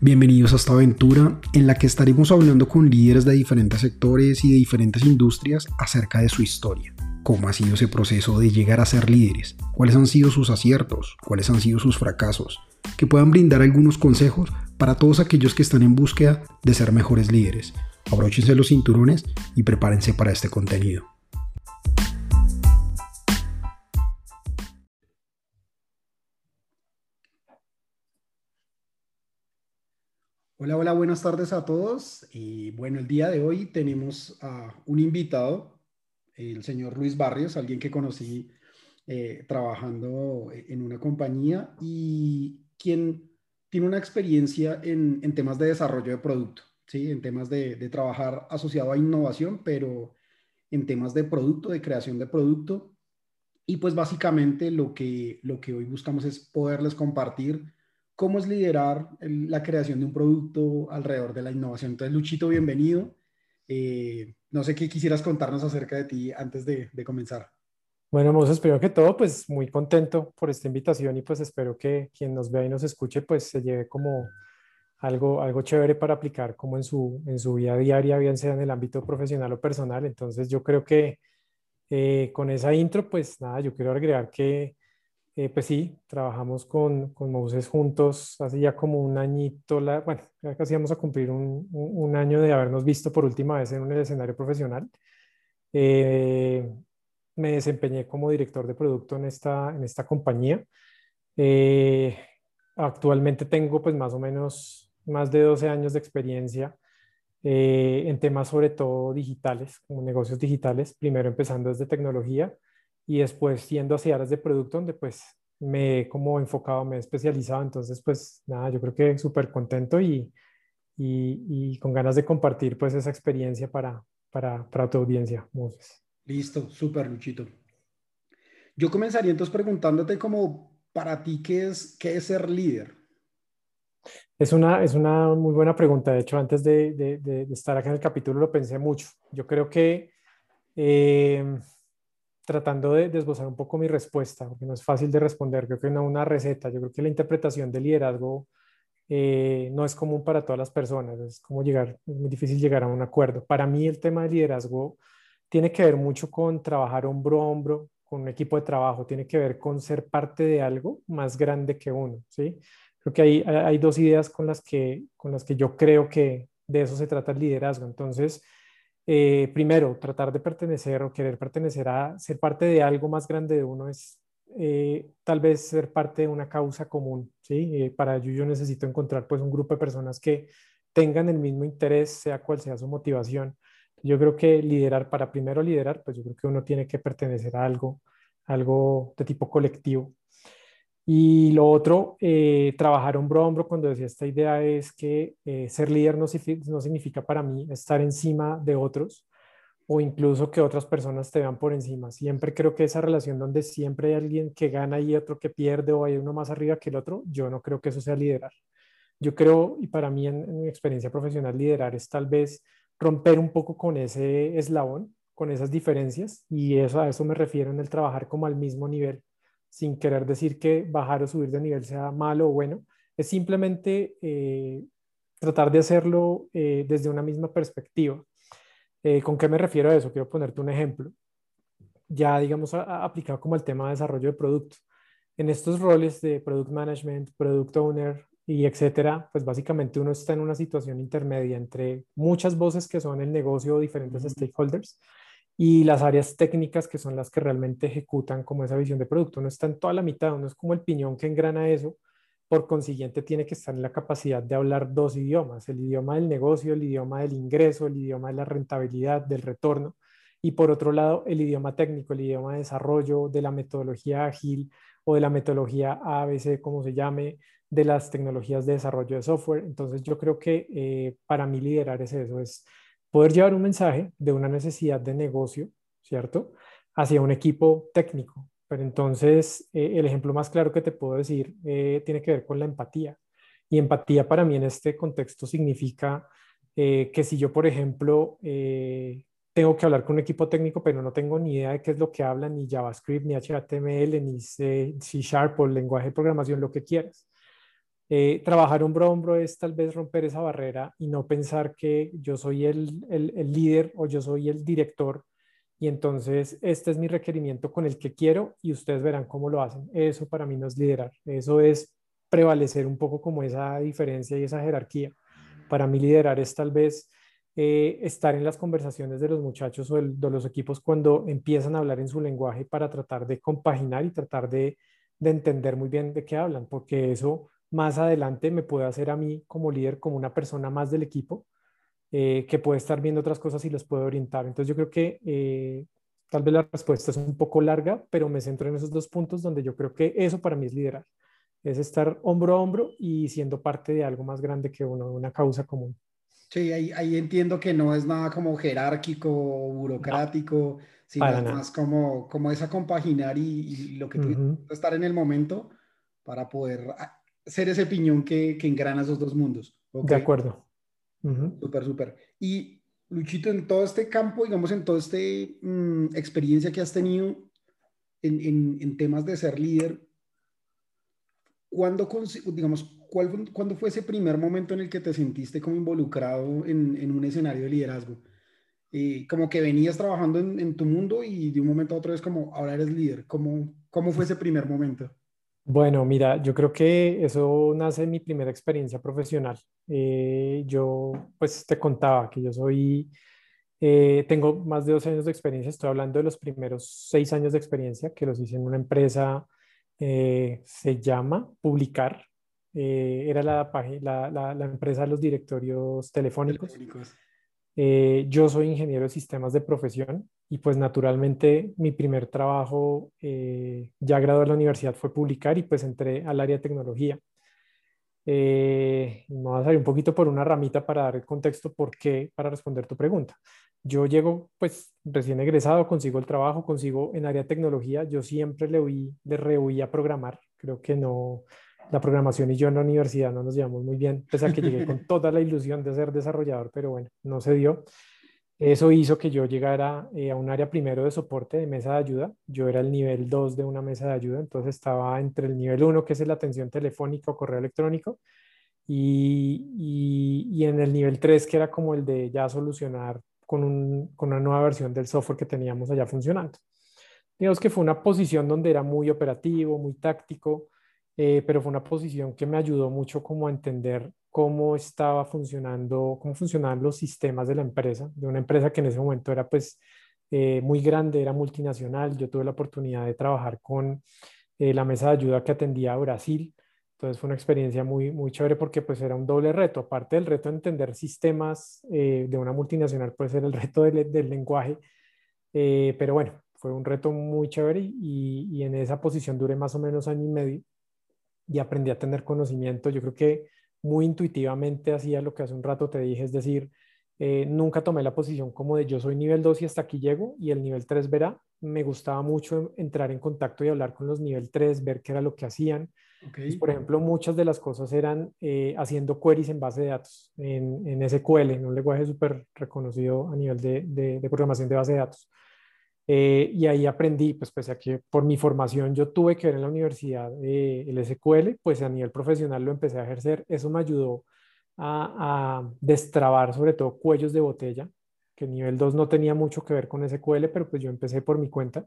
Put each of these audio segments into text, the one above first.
Bienvenidos a esta aventura en la que estaremos hablando con líderes de diferentes sectores y de diferentes industrias acerca de su historia. ¿Cómo ha sido ese proceso de llegar a ser líderes? ¿Cuáles han sido sus aciertos? ¿Cuáles han sido sus fracasos? Que puedan brindar algunos consejos para todos aquellos que están en búsqueda de ser mejores líderes. Abróchense los cinturones y prepárense para este contenido. Hola, hola, buenas tardes a todos. Y bueno, el día de hoy tenemos a un invitado, el señor Luis Barrios, alguien que conocí eh, trabajando en una compañía y quien tiene una experiencia en, temas de desarrollo de producto, ¿sí? en temas de, trabajar asociado a innovación, pero en temas de producto, de creación de producto. Y pues básicamente lo que, lo que hoy buscamos es poderles compartir cómo es liderar la creación de un producto alrededor de la innovación. Entonces, Luchito, bienvenido. Eh, no sé qué quisieras contarnos acerca de ti antes de, comenzar. Bueno, Moses, primero que todo, pues muy contento por esta invitación y pues espero que quien nos vea y nos escuche pues se lleve como algo, algo chévere para aplicar como en su, en su vida diaria, bien sea en el ámbito profesional o personal. Entonces yo creo que eh, con esa intro, pues nada, yo quiero agregar que eh, pues sí, trabajamos con, con Moses juntos hace ya como un añito, la, bueno, casi vamos a cumplir un, un, año de habernos visto por última vez en un escenario profesional. Eh, me desempeñé como director de producto en esta, en esta compañía. Eh, actualmente tengo pues más o menos más de 12 años de experiencia en temas sobre todo digitales, como negocios digitales, primero empezando desde tecnología y después siendo hacia áreas de producto donde pues me he como enfocado, me he especializado, entonces pues nada, yo creo que súper contento y, y, con ganas de compartir pues esa experiencia para, para, para tu audiencia, Moses. Listo, súper Luchito. Yo comenzaría entonces preguntándote como para ti, ¿qué es, qué es ser líder? Es una, es una muy buena pregunta. De hecho, antes de, de, de estar acá en el capítulo lo pensé mucho. Yo creo que eh, tratando de desglosar un poco mi respuesta, porque no es fácil de responder, creo que no una receta, yo creo que la interpretación del liderazgo eh, no es común para todas las personas, es como llegar, es muy difícil llegar a un acuerdo. Para mí el tema del liderazgo tiene que ver mucho con trabajar hombro a hombro con un equipo de trabajo, tiene que ver con ser parte de algo más grande que uno, ¿sí? Creo que hay, hay dos ideas con las, que, con las que yo creo que de eso se trata el liderazgo. Entonces, eh, primero, tratar de pertenecer o querer pertenecer a ser parte de algo más grande de uno es eh, tal vez ser parte de una causa común, ¿sí? Eh, para ello yo necesito encontrar pues un grupo de personas que tengan el mismo interés, sea cual sea su motivación. Yo creo que liderar, para primero liderar, pues yo creo que uno tiene que pertenecer a algo, algo de tipo colectivo. Y lo otro, eh, trabajar hombro a hombro, cuando decía esta idea, es que eh, ser líder no, significa para mí estar encima de otros o incluso que otras personas te vean por encima. Siempre creo que esa relación donde siempre hay alguien que gana y otro que pierde o hay uno más arriba que el otro, yo no creo que eso sea liderar. Yo creo, y para mí en, mi experiencia profesional, liderar es tal vez romper un poco con ese eslabón, con esas diferencias, y eso, a eso me refiero en el trabajar como al mismo nivel sin querer decir que bajar o subir de nivel sea malo o bueno, es simplemente eh, tratar de hacerlo eh, desde una misma perspectiva. Eh, ¿Con qué me refiero a eso? Quiero ponerte un ejemplo. Ya, digamos, aplicado como el tema de desarrollo de producto. En estos roles de product management, product owner y etcétera, pues básicamente uno está en una situación intermedia entre muchas voces que son el negocio o diferentes stakeholders y las áreas técnicas que son las que realmente ejecutan como esa visión de producto. No está en toda la mitad, uno es como el piñón que engrana eso, por consiguiente tiene que estar en la capacidad de hablar dos idiomas, el idioma del negocio, el idioma del ingreso, el idioma de la rentabilidad, del retorno, y por otro lado el idioma técnico, el idioma de desarrollo, de la metodología ágil o de la metodología ABC, como se llame, de las tecnologías de desarrollo de software. Entonces yo creo que eh, para mí liderar es eso, es poder llevar un mensaje de una necesidad de negocio, ¿cierto? Hacia un equipo técnico. Pero entonces, eh, el ejemplo más claro que te puedo decir eh, tiene que ver con la empatía. Y empatía para mí en este contexto significa eh, que si yo, por ejemplo, tengo que hablar con un equipo técnico, pero no tengo ni idea de qué es lo que hablan, ni JavaScript, ni HTML, ni C, C Sharp o lenguaje de programación, lo que quieras Eh, trabajar hombro a hombro es tal vez romper esa barrera y no pensar que yo soy el, el, líder o yo soy el director y entonces este es mi requerimiento con el que quiero y ustedes verán cómo lo hacen. Eso para mí no es liderar, eso es prevalecer un poco como esa diferencia y esa jerarquía. Para mí liderar es tal vez eh, estar en las conversaciones de los muchachos o de los equipos cuando empiezan a hablar en su lenguaje para tratar de compaginar y tratar de, de entender muy bien de qué hablan, porque eso más adelante me puede hacer a mí como líder, como una persona más del equipo, eh, que puede estar viendo otras cosas y los puede orientar. Entonces yo creo que eh, tal vez la respuesta es un poco larga, pero me centro en esos dos puntos donde yo creo que eso para mí es liderar, es estar hombro a hombro y siendo parte de algo más grande que uno, una causa común. Sí, ahí, ahí entiendo que no es nada como jerárquico o burocrático, sino más como, como esa compaginar y, lo que uh estar en el momento para poder ser ese piñón que, que engrana esos dos mundos. De acuerdo. Súper, súper. Y Luchito, en todo este campo, digamos, en toda esta mm, experiencia que has tenido en, en, en, temas de ser líder, ¿cuándo, digamos, cuál, ¿cuándo fue ese primer momento en el que te sentiste como involucrado en, en un escenario de liderazgo? Eh, como que venías trabajando en, en, tu mundo y de un momento a otro es como, ahora eres líder. ¿Cómo, cómo fue ese primer momento? Bueno, mira, yo creo que eso nace de mi primera experiencia profesional. Eh, yo, pues, te contaba que yo soy, eh, tengo más de 12 años de experiencia, estoy hablando de los primeros seis años de experiencia que los hice en una empresa, eh, se llama Publicar, era la, la, la, la, empresa de los directorios telefónicos. telefónicos. yo soy ingeniero de sistemas de profesión y pues naturalmente mi primer trabajo eh, ya graduado de la universidad fue publicar y pues entré al área de tecnología. Eh, me voy a salir un poquito por una ramita para dar el contexto por qué, para responder tu pregunta. Yo llego pues recién egresado, consigo el trabajo, consigo en área de tecnología. Yo siempre le, oí, le rehuí a programar. Creo que no, la programación y yo en la universidad no nos llevamos muy bien, pese a que llegué con toda la ilusión de ser desarrollador, pero bueno, no se dio. Eso hizo que yo llegara eh, a un área primero de soporte de mesa de ayuda. Yo era el nivel 2 de una mesa de ayuda, entonces estaba entre el nivel 1, que es la atención telefónica o correo electrónico, y, en el nivel 3, que era como el de ya solucionar con una nueva versión del software que teníamos allá funcionando. Digamos que fue una posición donde era muy operativo, muy táctico, eh, pero fue una posición que me ayudó mucho como a entender cómo estaba funcionando, cómo funcionaban los sistemas de la empresa, de una empresa que en ese momento era pues eh, muy grande, era multinacional. Yo tuve la oportunidad de trabajar con eh, la mesa de ayuda que atendía a Brasil. Entonces fue una experiencia muy, muy chévere porque pues era un doble reto. Aparte del reto de entender sistemas eh, de una multinacional, puede ser el reto del, del lenguaje. pero bueno, fue un reto muy chévere y, y en esa posición duré más o menos año y medio y aprendí a tener conocimiento. Yo creo que muy intuitivamente hacía lo que hace un rato te dije, es decir, eh, nunca tomé la posición como de yo soy nivel 2 y hasta aquí llego y el nivel 3 verá. Me gustaba mucho entrar en contacto y hablar con los nivel 3, ver qué era lo que hacían. por ejemplo, muchas de las cosas eran eh, haciendo queries en base de datos, en, en SQL, en un lenguaje súper reconocido a nivel de, de programación de base de datos. Eh, y ahí aprendí, pues pese a que por mi formación yo tuve que ver en la universidad eh, el SQL, pues a nivel profesional lo empecé a ejercer. Eso me ayudó a, a, destrabar sobre todo cuellos de botella, que nivel 2 no tenía mucho que ver con SQL, pero pues yo empecé por mi cuenta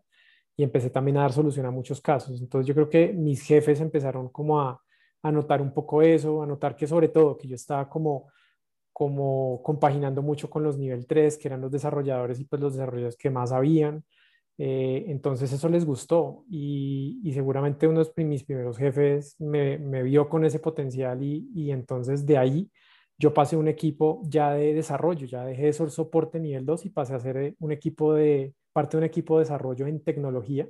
y empecé también a dar solución a muchos casos. Entonces yo creo que mis jefes empezaron como a, a notar un poco eso, a notar que sobre todo que yo estaba como como compaginando mucho con los nivel 3, que eran los desarrolladores y pues los desarrolladores que más habían. Eh, entonces eso les gustó y, y, seguramente uno de mis primeros jefes me, me vio con ese potencial y, y, entonces de ahí yo pasé un equipo ya de desarrollo, ya dejé de ser soporte nivel 2 y pasé a ser eh, un equipo de, parte de un equipo de desarrollo en tecnología,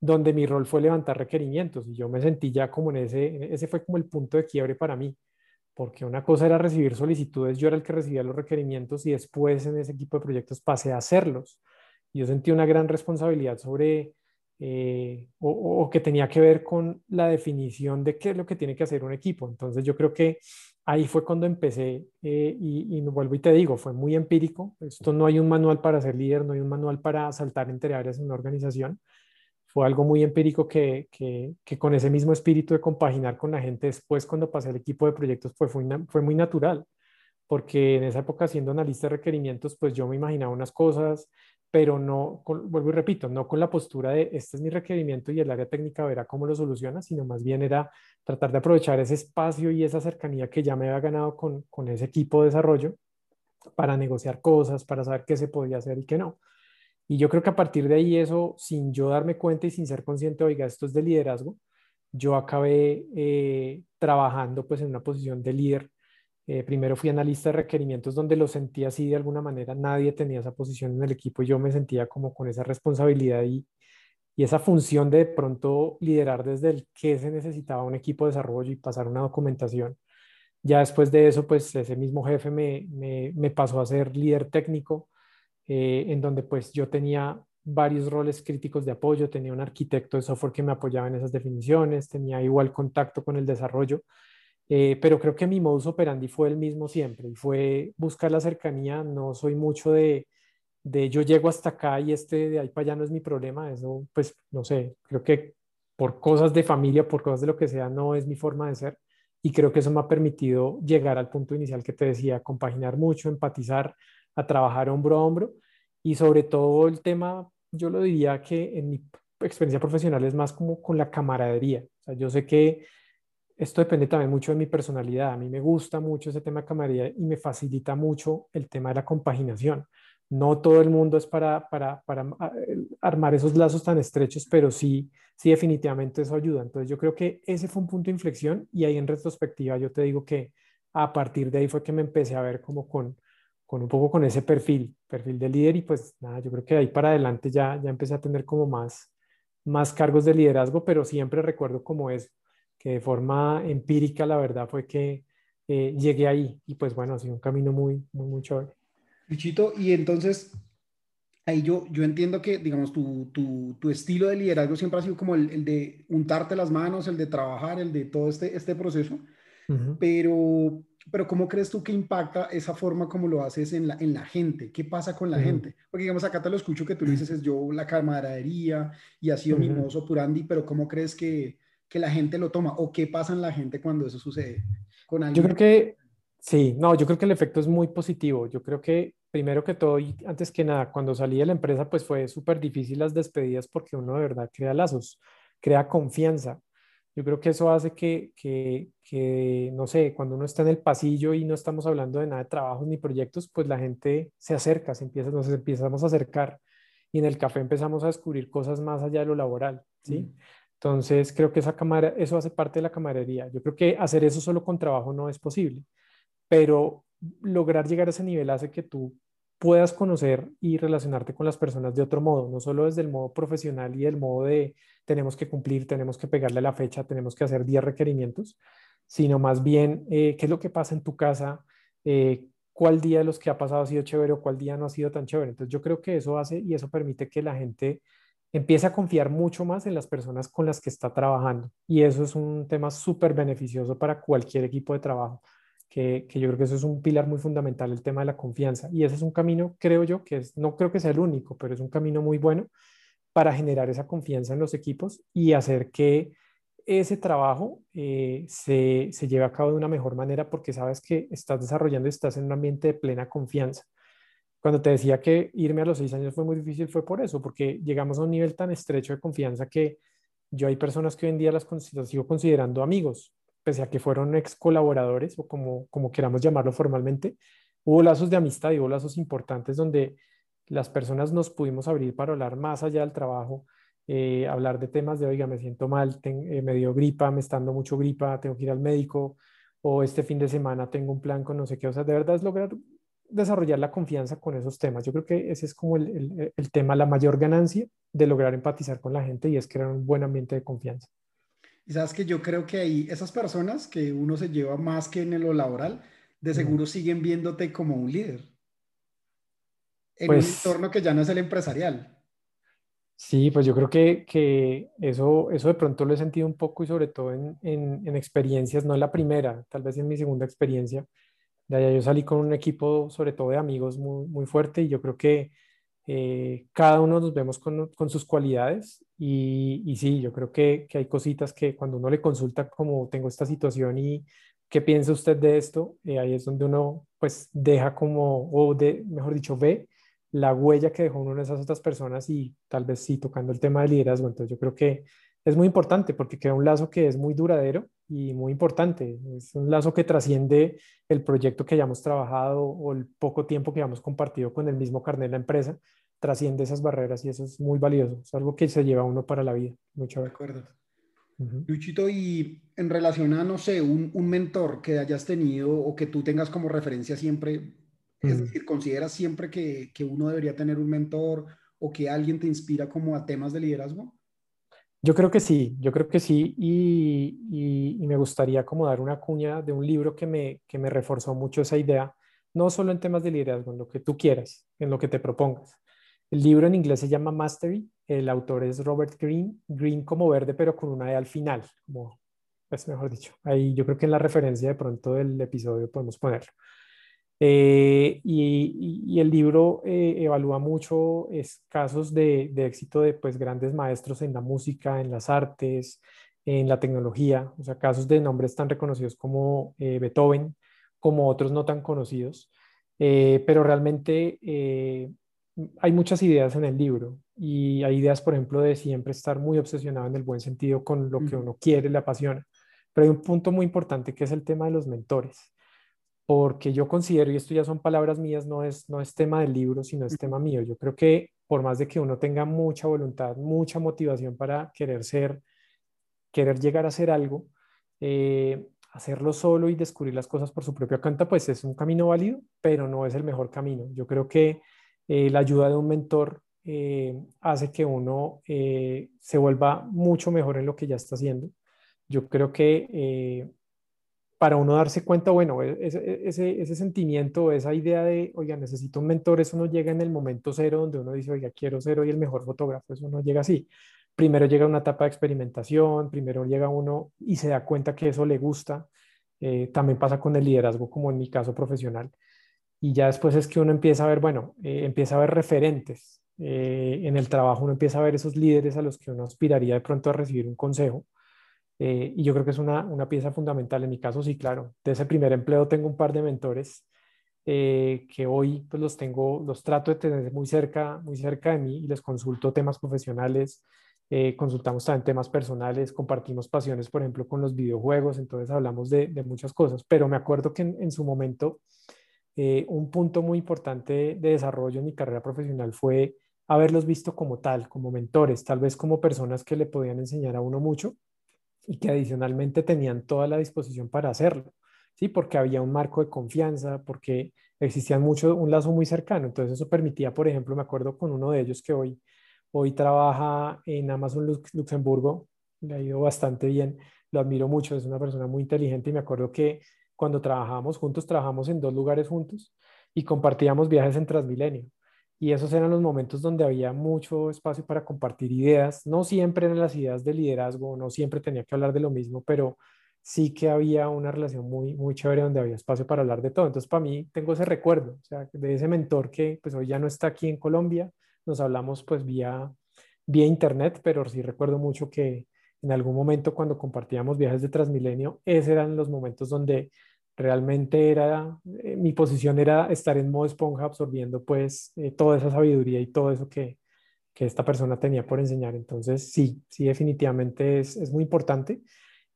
donde mi rol fue levantar requerimientos y yo me sentí ya como en ese, ese fue como el punto de quiebre para mí porque una cosa era recibir solicitudes, yo era el que recibía los requerimientos y después en ese equipo de proyectos pasé a hacerlos. Yo sentí una gran responsabilidad sobre, eh, o, que tenía que ver con la definición de qué es lo que tiene que hacer un equipo. Entonces yo creo que ahí fue cuando empecé eh, y, y vuelvo y te digo, fue muy empírico. Esto no hay un manual para ser líder, no hay un manual para saltar entre áreas en una organización. Fue algo muy empírico que, que, con ese mismo espíritu de compaginar con la gente después cuando pasé el equipo de proyectos pues fue, fue muy natural, porque en esa época siendo analista de requerimientos pues yo me imaginaba unas cosas, pero no, vuelvo y repito, no con la postura de este es mi requerimiento y el área técnica verá cómo lo soluciona, sino más bien era tratar de aprovechar ese espacio y esa cercanía que ya me había ganado con, con ese equipo de desarrollo para negociar cosas, para saber qué se podía hacer y qué no. Y yo creo que a partir de ahí eso, sin yo darme cuenta y sin ser consciente, oiga, esto es de liderazgo, yo acabé eh, trabajando pues en una posición de líder. Eh, primero fui analista de requerimientos donde lo sentía así de alguna manera, nadie tenía esa posición en el equipo y yo me sentía como con esa responsabilidad y, y esa función de, de pronto liderar desde el que se necesitaba un equipo de desarrollo y pasar una documentación. Ya después de eso, pues ese mismo jefe me, me, me pasó a ser líder técnico eh, en donde pues yo tenía varios roles críticos de apoyo, tenía un arquitecto de software que me apoyaba en esas definiciones, tenía igual contacto con el desarrollo, eh, pero creo que mi modus operandi fue el mismo siempre y fue buscar la cercanía, no soy mucho de, de yo llego hasta acá y este de ahí para allá no es mi problema, eso pues no sé, creo que por cosas de familia, por cosas de lo que sea, no es mi forma de ser y creo que eso me ha permitido llegar al punto inicial que te decía, compaginar mucho, empatizar, a trabajar hombro a hombro y sobre todo el tema, yo lo diría que en mi experiencia profesional es más como con la camaradería. Yo sé que esto depende también mucho de mi personalidad. A mí me gusta mucho ese tema de camaradería y me facilita mucho el tema de la compaginación. No todo el mundo es para, para, para ah, armar esos lazos tan estrechos, pero sí, sí definitivamente eso ayuda. Entonces yo creo que ese fue un punto de inflexión y ahí en retrospectiva yo te digo que a partir de ahí fue que me empecé a ver como con, con un poco con ese perfil, perfil de líder y pues nada, yo creo que de ahí para adelante ya, ya empecé a tener como más, más cargos de liderazgo, pero siempre recuerdo como es, que de forma empírica la verdad fue que eh, llegué ahí y pues bueno, ha sido un camino muy, muy, muy chévere. Luchito, y entonces ahí yo, yo entiendo que, digamos, tu, tu, tu estilo de liderazgo siempre ha sido como el, el, de untarte las manos, el de trabajar, el de todo este, este proceso, pero pero ¿cómo crees tú que impacta esa forma como lo haces en la, en la gente? ¿Qué pasa con la gente? Porque digamos, acá te lo escucho que tú dices, es yo la camaradería y ha sido mi mozo purandi, pero ¿cómo crees que, que, la gente lo toma? ¿O qué pasa en la gente cuando eso sucede con alguien? Yo creo que, sí, no, yo creo que el efecto es muy positivo. Yo creo que primero que todo y antes que nada, cuando salí de la empresa, pues fue súper difícil las despedidas porque uno de verdad crea lazos, crea confianza. Yo creo que eso hace que, que, que, no sé, cuando uno está en el pasillo y no estamos hablando de nada de trabajos ni proyectos, pues la gente se acerca, se empieza, nos empezamos a acercar y en el café empezamos a descubrir cosas más allá de lo laboral, ¿sí? Entonces, creo que esa cámara, eso hace parte de la camaradería. Yo creo que hacer eso solo con trabajo no es posible, pero lograr llegar a ese nivel hace que tú puedas conocer y relacionarte con las personas de otro modo, no solo desde el modo profesional y el modo de tenemos que cumplir, tenemos que pegarle la fecha, tenemos que hacer 10 requerimientos, sino más bien eh, qué es lo que pasa en tu casa, eh, cuál día de los que ha pasado ha sido chévere o cuál día no ha sido tan chévere. Entonces yo creo que eso hace y eso permite que la gente empiece a confiar mucho más en las personas con las que está trabajando. Y eso es un tema súper beneficioso para cualquier equipo de trabajo, que, que, yo creo que eso es un pilar muy fundamental, el tema de la confianza. Y ese es un camino, creo yo, que es, no creo que sea el único, pero es un camino muy bueno para generar esa confianza en los equipos y hacer que ese trabajo eh, se, se lleve a cabo de una mejor manera porque sabes que estás desarrollando y estás en un ambiente de plena confianza. Cuando te decía que irme a los seis años fue muy difícil, fue por eso, porque llegamos a un nivel tan estrecho de confianza que yo hay personas que hoy en día las, sigo considerando amigos, pese a que fueron ex colaboradores o como, como queramos llamarlo formalmente, hubo lazos de amistad y hubo lazos importantes donde las personas nos pudimos abrir para hablar más allá del trabajo, eh, hablar de temas de, oiga, me siento mal, eh, me dio gripa, me está mucho gripa, tengo que ir al médico, o este fin de semana tengo un plan con no sé qué, o sea, de verdad es lograr desarrollar la confianza con esos temas. Yo creo que ese es como el, el, tema, la mayor ganancia de lograr empatizar con la gente y es crear un buen ambiente de confianza. Y sabes que yo creo que ahí esas personas que uno se lleva más que en lo laboral, de seguro siguen viéndote como un líder en un pues entorno que ya no es el empresarial. Sí, pues yo creo que, que, eso, eso de pronto lo he sentido un poco y sobre todo en, en, experiencias, no en la primera, tal vez en mi segunda experiencia. De allá yo salí con un equipo sobre todo de amigos muy, muy fuerte y yo creo que Eh, cada uno nos vemos con, con sus cualidades y, y, sí, yo creo que, que, hay cositas que cuando uno le consulta como tengo esta situación y qué piensa usted de esto, eh, ahí es donde uno pues deja como, o de, mejor dicho, ve la huella que dejó uno en esas otras personas y tal vez sí tocando el tema de liderazgo. Entonces yo creo que es muy importante porque crea un lazo que es muy duradero y muy importante. Es un lazo que trasciende el proyecto que hayamos trabajado o el poco tiempo que hayamos compartido con el mismo carnet de la empresa. Trasciende esas barreras y eso es muy valioso. Es algo que se lleva uno para la vida. Mucho de acuerdo. Luchito, y en relación a, no sé, un, un, mentor que hayas tenido o que tú tengas como referencia siempre, es decir, ¿consideras siempre que, que, uno debería tener un mentor o que alguien te inspira como a temas de liderazgo? Yo creo que sí, yo creo que sí, y, me gustaría como dar una cuña de un libro que me, que me reforzó mucho esa idea, no solo en temas de liderazgo, en lo que tú quieras, en lo que te propongas. El libro en inglés se llama Mastery, el autor es Robert Green, Green como verde, pero con una E al final, como, pues mejor dicho. Ahí yo creo que en la referencia de pronto del episodio podemos ponerlo. Eh, y, el libro eh, evalúa mucho casos de, éxito de pues, grandes maestros en la música, en las artes, en la tecnología, o sea, casos de nombres tan reconocidos como eh, Beethoven, como otros no tan conocidos. pero realmente hay muchas ideas en el libro y hay ideas, por ejemplo, de siempre estar muy obsesionado en el buen sentido con lo que uno quiere, le apasiona. Pero hay un punto muy importante que es el tema de los mentores porque yo considero, y esto ya son palabras mías, no es, no es tema del libro, sino es tema mío. Yo creo que por más de que uno tenga mucha voluntad, mucha motivación para querer ser, querer llegar a ser algo, eh, hacerlo solo y descubrir las cosas por su propia cuenta, pues es un camino válido, pero no es el mejor camino. Yo creo que eh, la ayuda de un mentor eh, hace que uno se vuelva mucho mejor en lo que ya está haciendo. Yo creo que para uno darse cuenta, bueno, e, ese, ese, ese, sentimiento, esa idea de, oiga, necesito un mentor, eso no llega en el momento cero donde uno dice, oiga, quiero ser hoy el mejor fotógrafo, eso no llega así. Primero llega una etapa de experimentación, primero llega uno y se da cuenta que eso le gusta. Eh, también pasa con el liderazgo, como en mi caso profesional. Y ya después es que uno empieza a ver, bueno, eh, empieza a ver referentes. Eh, en el trabajo uno empieza a ver esos líderes a los que uno aspiraría de pronto a recibir un consejo eh, y yo creo que es una, una, pieza fundamental. En mi caso, sí, claro. De ese primer empleo tengo un par de mentores eh, que hoy pues los tengo, los trato de tener muy cerca, muy cerca de mí y les consulto temas profesionales, eh, consultamos también temas personales, compartimos pasiones, por ejemplo, con los videojuegos, entonces hablamos de, muchas cosas, pero me acuerdo que en, en su momento un punto muy importante de desarrollo en mi carrera profesional fue haberlos visto como tal, como mentores, tal vez como personas que le podían enseñar a uno mucho y que adicionalmente tenían toda la disposición para hacerlo, ¿sí? Porque había un marco de confianza, porque existía mucho, un lazo muy cercano. Entonces eso permitía, por ejemplo, me acuerdo con uno de ellos que hoy, hoy trabaja en Amazon Luxemburgo, le ha ido bastante bien, lo admiro mucho, es una persona muy inteligente y me acuerdo que cuando trabajábamos juntos, trabajamos en dos lugares juntos y compartíamos viajes en Transmilenio. Y esos eran los momentos donde había mucho espacio para compartir ideas. No siempre eran las ideas de liderazgo, no siempre tenía que hablar de lo mismo, pero sí que había una relación muy, muy chévere donde había espacio para hablar de todo. Entonces, para mí, tengo ese recuerdo, o sea, de ese mentor que pues hoy ya no está aquí en Colombia. Nos hablamos pues vía, vía internet, pero sí recuerdo mucho que en algún momento cuando compartíamos viajes de Transmilenio, esos eran los momentos donde realmente era, eh, mi posición era estar en modo esponja absorbiendo pues eh, toda esa sabiduría y todo eso que, que, esta persona tenía por enseñar. Entonces, sí, sí, definitivamente es, es, muy importante.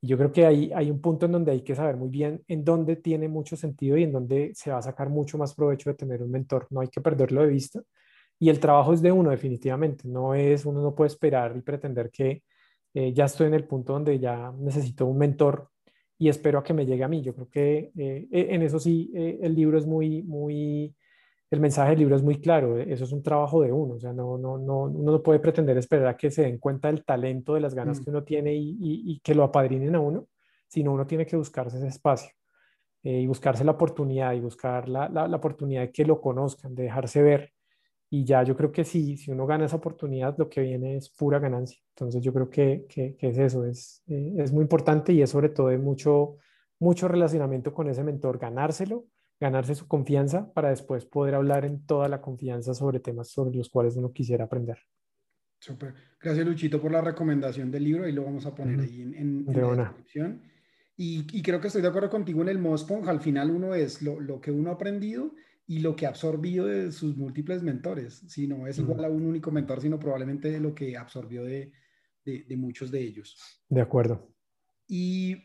Y yo creo que hay, hay un punto en donde hay que saber muy bien en dónde tiene mucho sentido y en dónde se va a sacar mucho más provecho de tener un mentor. No hay que perderlo de vista. Y el trabajo es de uno, definitivamente. No es, uno no puede esperar y pretender que eh, ya estoy en el punto donde ya necesito un mentor y espero a que me llegue a mí. Yo creo que eh, e, en eso sí, eh, el libro es muy, muy, el mensaje del libro es muy claro, eh, eso es un trabajo de uno, o sea, no, no, no, uno no puede pretender esperar a que se den cuenta del talento, de las ganas mm. que uno tiene y, y, que lo apadrinen a uno, sino uno tiene que buscarse ese espacio y buscarse la oportunidad y buscar la, la, la, oportunidad de que lo conozcan, de dejarse ver y ya yo creo que si, si uno gana esa oportunidad, lo que viene es pura ganancia. Entonces yo creo que, que, es eso, es, eh, es muy importante y es sobre todo de mucho, mucho relacionamiento con ese mentor, ganárselo ganarse su confianza para después poder hablar en toda la confianza sobre temas sobre los cuales uno quisiera aprender. Súper. Gracias, Luchito, por la recomendación del libro. y lo vamos a poner ahí en, la descripción. Y, creo que estoy de acuerdo contigo en el Mospong. Al final uno es lo, que uno ha aprendido y lo que ha absorbido de sus múltiples mentores. Si no es igual a un único mentor, sino probablemente lo que absorbió de, de, muchos de ellos. De acuerdo. ¿Y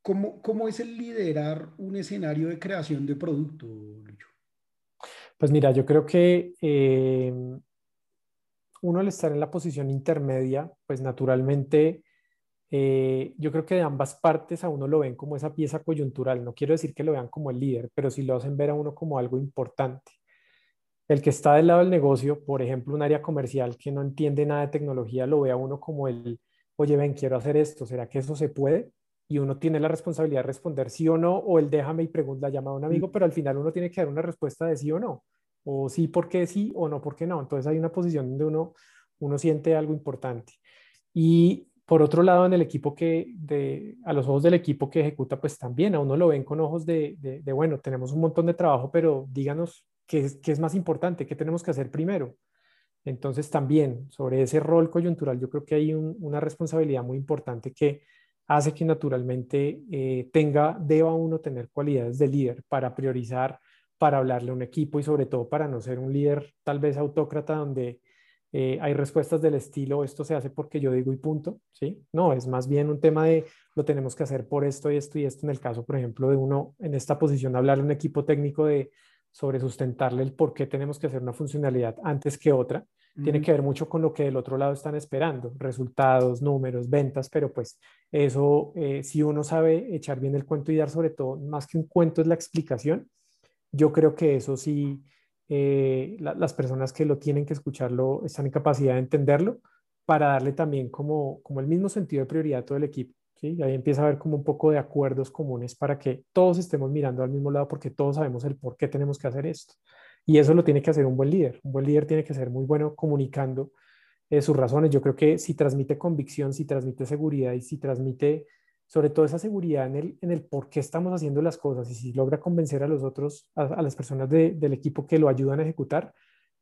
cómo, cómo es el liderar un escenario de creación de producto, Lucho? Pues mira, yo creo que eh, uno al estar en la posición intermedia, pues naturalmente eh, yo creo que de ambas partes a uno lo ven como esa pieza coyuntural. No quiero decir que lo vean como el líder, pero sí lo hacen ver a uno como algo importante. El que está del lado del negocio, por ejemplo, un área comercial que no entiende nada de tecnología, lo ve a uno como el, oye, ven, quiero hacer esto, ¿será que eso se puede? Y uno tiene la responsabilidad de responder sí o no, o el déjame y pregunta, llama a un amigo, pero al final uno tiene que dar una respuesta de sí o no, o sí porque sí o no porque no. Entonces hay una posición donde uno, uno siente algo importante. Y por otro lado, en el equipo que, de, a los ojos del equipo que ejecuta, pues también a uno lo ven con ojos de, de, bueno, tenemos un montón de trabajo, pero díganos qué es, qué es más importante, qué tenemos que hacer primero. Entonces también sobre ese rol coyuntural, yo creo que hay una responsabilidad muy importante que hace que naturalmente eh, tenga, deba uno tener cualidades de líder para priorizar, para hablarle a un equipo y sobre todo para no ser un líder tal vez autócrata donde eh, hay respuestas del estilo, esto se hace porque yo digo y punto, ¿sí? No, es más bien un tema de lo tenemos que hacer por esto y esto y esto. En el caso, por ejemplo, de uno en esta posición, hablar a un equipo técnico de sobre sustentarle el por qué tenemos que hacer una funcionalidad antes que otra, tiene que ver mucho con lo que del otro lado están esperando, resultados, números, ventas, pero pues eso, eh, si uno sabe echar bien el cuento y dar sobre todo, más que un cuento es la explicación, yo creo que eso sí eh, las personas que lo tienen que escucharlo están en capacidad de entenderlo para darle también como, como el mismo sentido de prioridad a todo el equipo. ¿sí? Y ahí empieza a haber como un poco de acuerdos comunes para que todos estemos mirando al mismo lado porque todos sabemos el por qué tenemos que hacer esto. Y eso lo tiene que hacer un buen líder. Un buen líder tiene que ser muy bueno comunicando eh, sus razones. Yo creo que si transmite convicción, si transmite seguridad y si transmite sobre todo esa seguridad en el, en el por qué estamos haciendo las cosas y si logra convencer a los otros, a, las personas del equipo que lo ayudan a ejecutar,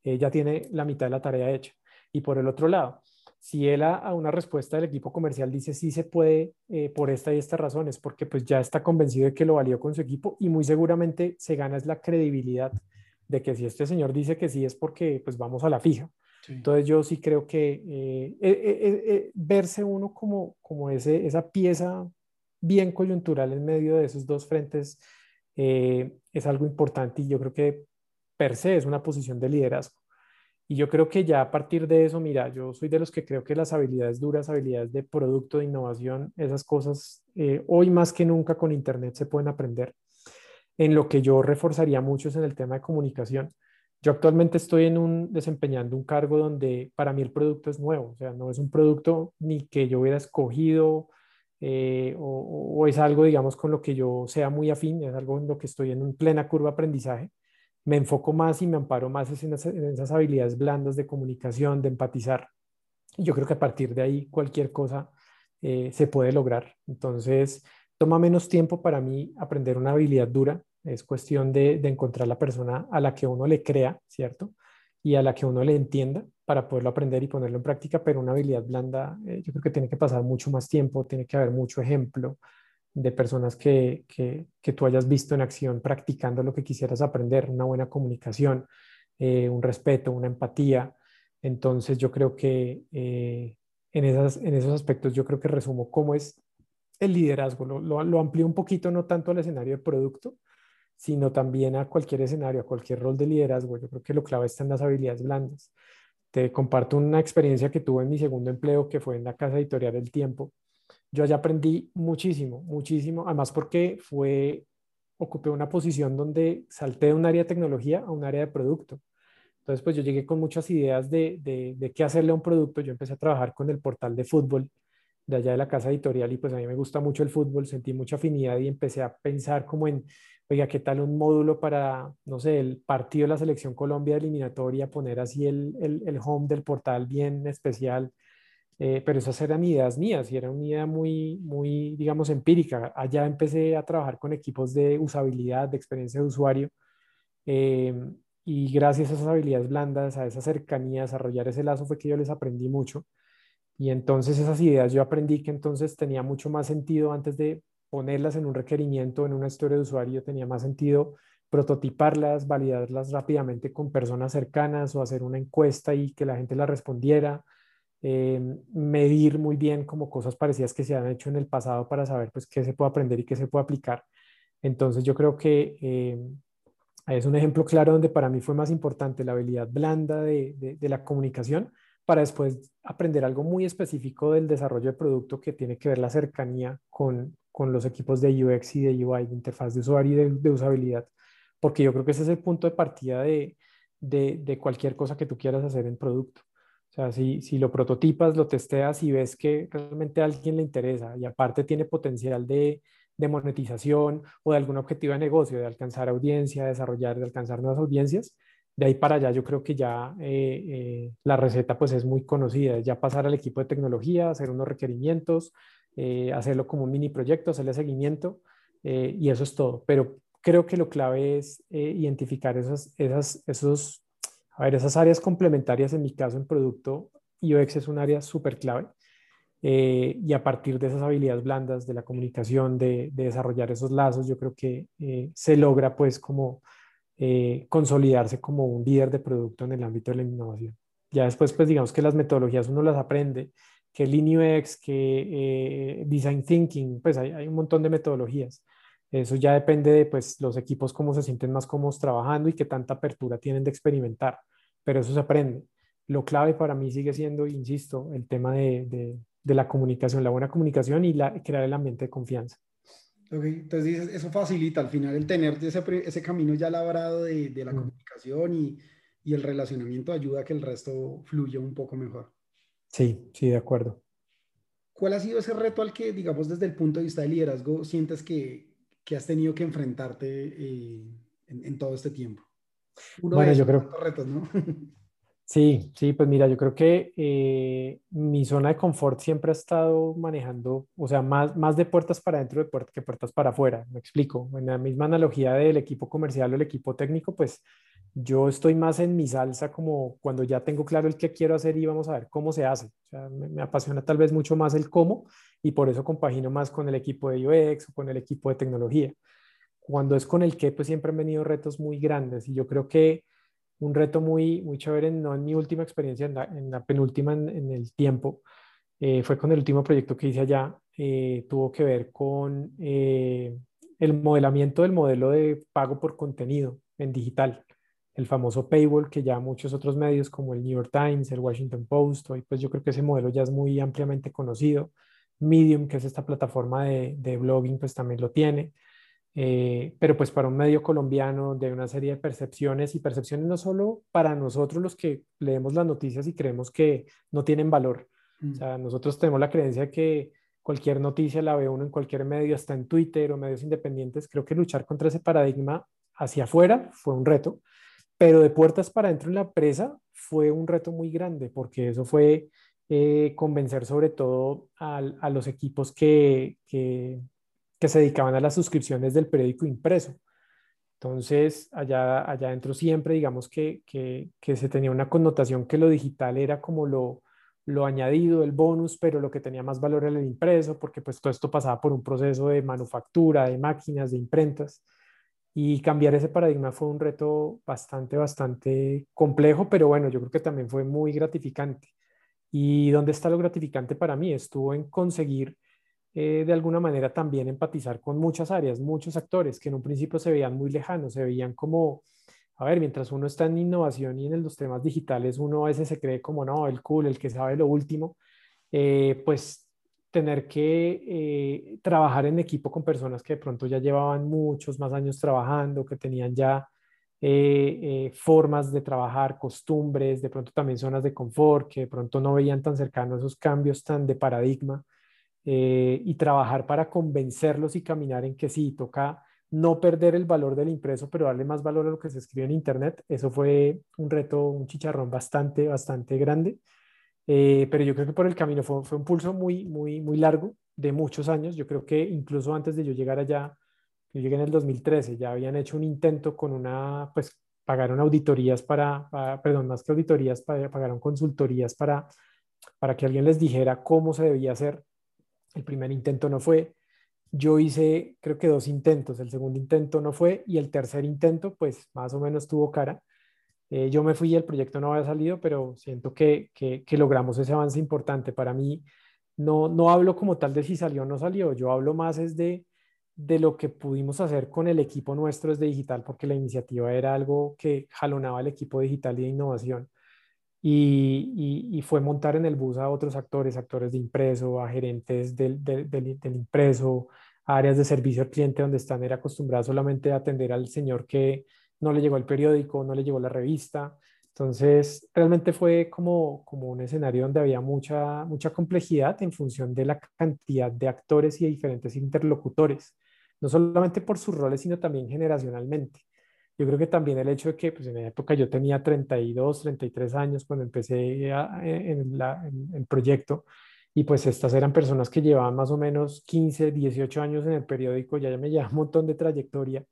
eh, ya tiene la mitad de la tarea hecha. Y por el otro lado, si él a, una respuesta del equipo comercial dice sí se puede eh, por esta y esta razón, es porque pues ya está convencido de que lo valió con su equipo y muy seguramente se gana es la credibilidad de que si este señor dice que sí es porque pues vamos a la fija. Entonces yo sí creo que eh, verse uno como, como ese, esa pieza bien coyuntural en medio de esos dos frentes eh, es algo importante y yo creo que per se es una posición de liderazgo. Y yo creo que ya a partir de eso, mira, yo soy de los que creo que las habilidades duras, habilidades de producto, de innovación, esas cosas, eh, hoy más que nunca con Internet se pueden aprender. En lo que yo reforzaría mucho es en el tema de comunicación. Yo actualmente estoy en un, desempeñando un cargo donde para mí el producto es nuevo, o sea, no es un producto ni que yo hubiera escogido eh, o, es algo, digamos, con lo que yo sea muy afín, es algo en lo que estoy en plena curva aprendizaje, me enfoco más y me amparo más en esas, habilidades blandas de comunicación, de empatizar. Yo creo que a partir de ahí cualquier cosa eh, se puede lograr. Entonces, toma menos tiempo para mí aprender una habilidad dura. Es cuestión de encontrar la persona a la que uno le crea, ¿cierto? Y a la que uno le entienda para poderlo aprender y ponerlo en práctica, pero una habilidad blanda eh, yo creo que tiene que pasar mucho más tiempo, tiene que haber mucho ejemplo de personas que, que, que tú hayas visto en acción practicando lo que quisieras aprender, una buena comunicación, eh, un respeto, una empatía. Entonces yo creo que eh, en, esas, en esos aspectos yo creo que resumo cómo es el liderazgo, lo, lo, lo amplío un poquito, no tanto al escenario de producto, sino también a cualquier escenario, a cualquier rol de liderazgo. Yo creo que lo clave está en las habilidades blandas. Te comparto una experiencia que tuve en mi segundo empleo, que fue en la casa editorial El Tiempo. Yo allá aprendí muchísimo, muchísimo, además porque fue, ocupé una posición donde salté de un área de tecnología a un área de producto. Entonces, pues yo llegué con muchas ideas de, de, de qué hacerle a un producto. Yo empecé a trabajar con el portal de fútbol de allá de la casa editorial y pues a mí me gusta mucho el fútbol, sentí mucha afinidad y empecé a pensar como en oiga, ¿qué tal un módulo para, no sé, el partido de la selección Colombia eliminatoria, poner así el, el, el home del portal bien especial? eh, pero esas eran ideas mías y era una idea muy, muy, digamos, empírica. Allá empecé a trabajar con equipos de usabilidad, de experiencia de usuario, eh, y gracias a esas habilidades blandas, a esa cercanía, a desarrollar ese lazo fue que yo les aprendí mucho. Y entonces esas ideas yo aprendí que entonces tenía mucho más sentido antes de ponerlas en un requerimiento, en una historia de usuario, tenía más sentido prototiparlas, validarlas rápidamente con personas cercanas o hacer una encuesta y que la gente la respondiera, eh, medir muy bien como cosas parecidas que se han hecho en el pasado para saber pues qué se puede aprender y qué se puede aplicar. Entonces yo creo que eh, es un ejemplo claro donde para mí fue más importante la habilidad blanda de, de, la comunicación para después aprender algo muy específico del desarrollo de producto que tiene que ver la cercanía con, con los equipos de UX y de UI, de interfaz de usuario y de usabilidad porque yo creo que ese es el punto de partida de, de, cualquier cosa que tú quieras hacer en producto. O sea, si, si, lo prototipas, lo testeas y ves que realmente a alguien le interesa y aparte tiene potencial de, de monetización o de algún objetivo de negocio, de alcanzar audiencia, desarrollar, de alcanzar nuevas audiencias, de ahí para allá yo creo que ya eh, eh, la receta pues es muy conocida, ya pasar al equipo de tecnología, hacer unos requerimientos, eh, hacerlo como un mini proyecto, hacerle seguimiento y eso es todo. Pero creo que lo clave es eh, identificar esas, esas, esos, a ver, esas áreas complementarias. En mi caso, en producto, UX es un área súper clave. Eh, y a partir de esas habilidades blandas de la comunicación, de, desarrollar esos lazos, yo creo que eh, se logra pues como consolidarse como un líder de producto en el ámbito de la innovación. Ya después pues digamos que las metodologías uno las aprende, que Lean UX, que Design Thinking, pues hay, un montón de metodologías eso ya depende de pues, los equipos cómo se sienten más cómodos trabajando y qué tanta apertura tienen de experimentar, pero eso se aprende. Lo clave para mí sigue siendo, insisto, el tema de, la comunicación, la buena comunicación y crear el ambiente de confianza. Ok, entonces dices, eso facilita al final el tener ese, ese camino ya labrado de, de la comunicación y, y, el relacionamiento ayuda a que el resto fluya un poco mejor. Sí, sí, de acuerdo. ¿Cuál ha sido ese reto al que, digamos, desde el punto de vista de liderazgo, sientes que, que has tenido que enfrentarte eh, en, todo este tiempo? bueno, yo creo... Retos, ¿no? Sí, sí, pues mira, yo creo que eh, mi zona de confort siempre ha estado manejando, o sea, más, más de puertas para adentro de puertas que puertas para afuera. Me explico. En la misma analogía del equipo comercial o el equipo técnico, pues yo estoy más en mi salsa como cuando ya tengo claro el que quiero hacer y vamos a ver cómo se hace. Me, me apasiona tal vez mucho más el cómo y por eso compagino más con el equipo de UX o con el equipo de tecnología. Cuando es con el que, pues siempre han venido retos muy grandes y yo creo que un reto muy, muy chévere, no en mi última experiencia, en la, penúltima en, el tiempo, eh, fue con el último proyecto que hice allá, eh, tuvo que ver con eh, el modelamiento del modelo de pago por contenido en digital, el famoso paywall que ya muchos otros medios como el New York Times, el Washington Post, hoy pues yo creo que ese modelo ya es muy ampliamente conocido. Medium, que es esta plataforma de, de blogging, pues también lo tiene. Eh, pero pues para un medio colombiano de una serie de percepciones y percepciones no solo para nosotros los que leemos las noticias y creemos que no tienen valor. O mm. sea, nosotros tenemos la creencia que cualquier noticia la ve uno en cualquier medio, hasta en Twitter o medios independientes. Creo que luchar contra ese paradigma hacia afuera fue un reto, pero de puertas para adentro en la empresa fue un reto muy grande porque eso fue eh, convencer sobre todo a, los equipos que, que, se dedicaban a las suscripciones del periódico impreso. Entonces, allá, allá adentro siempre, digamos que, que, se tenía una connotación que lo digital era como lo, lo añadido, el bonus, pero lo que tenía más valor era el impreso, porque pues todo esto pasaba por un proceso de manufactura, de máquinas, de imprentas. Y cambiar ese paradigma fue un reto bastante, bastante complejo, pero bueno, yo creo que también fue muy gratificante. ¿Y dónde está lo gratificante para mí? Estuvo en conseguir eh, de alguna manera también empatizar con muchas áreas, muchos actores que en un principio se veían muy lejanos, se veían como, a ver, mientras uno está en innovación y en los temas digitales, uno a veces se cree como, no, el cool, el que sabe lo último, eh, pues tener que eh, trabajar en equipo con personas que de pronto ya llevaban muchos más años trabajando, que tenían ya eh, eh, formas de trabajar, costumbres, de pronto también zonas de confort, que de pronto no veían tan cercanos esos cambios tan de paradigma, eh, y trabajar para convencerlos y caminar en que sí, toca no perder el valor del impreso, pero darle más valor a lo que se escribe en Internet. Eso fue un reto, un chicharrón bastante, bastante grande. Eh, pero yo creo que por el camino fue, fue un pulso muy, muy, muy largo, de muchos años. Yo creo que incluso antes de yo llegar allá, yo llegué en el 2013, ya habían hecho un intento con una, pues pagaron auditorías para, perdón, más que auditorías, pagaron consultorías para, para que alguien les dijera cómo se debía hacer. El primer intento no fue. Yo hice, creo que dos intentos. El segundo intento no fue y el tercer intento, pues más o menos tuvo cara. Eh, yo me fui y el proyecto no había salido, pero siento que, que, logramos ese avance importante. Para mí, no, no hablo como tal de si salió o no salió, yo hablo más es de de lo que pudimos hacer con el equipo nuestro de digital, porque la iniciativa era algo que jalonaba el equipo digital y de innovación. Y, fue montar en el bus a otros actores, actores de impreso, a gerentes del, del, impreso, áreas de servicio al cliente donde están era acostumbrados solamente a atender al señor que no le llegó el periódico, no le llegó la revista. Entonces, realmente fue como, como un escenario donde había mucha, mucha complejidad en función de la cantidad de actores y de diferentes interlocutores no solamente por sus roles, sino también generacionalmente. Yo creo que también el hecho de que pues, en la época yo tenía 32, 33 años cuando empecé en, el proyecto y pues estas eran personas que llevaban más o menos 15, 18 años en el periódico, ya me lleva un montón de trayectoria.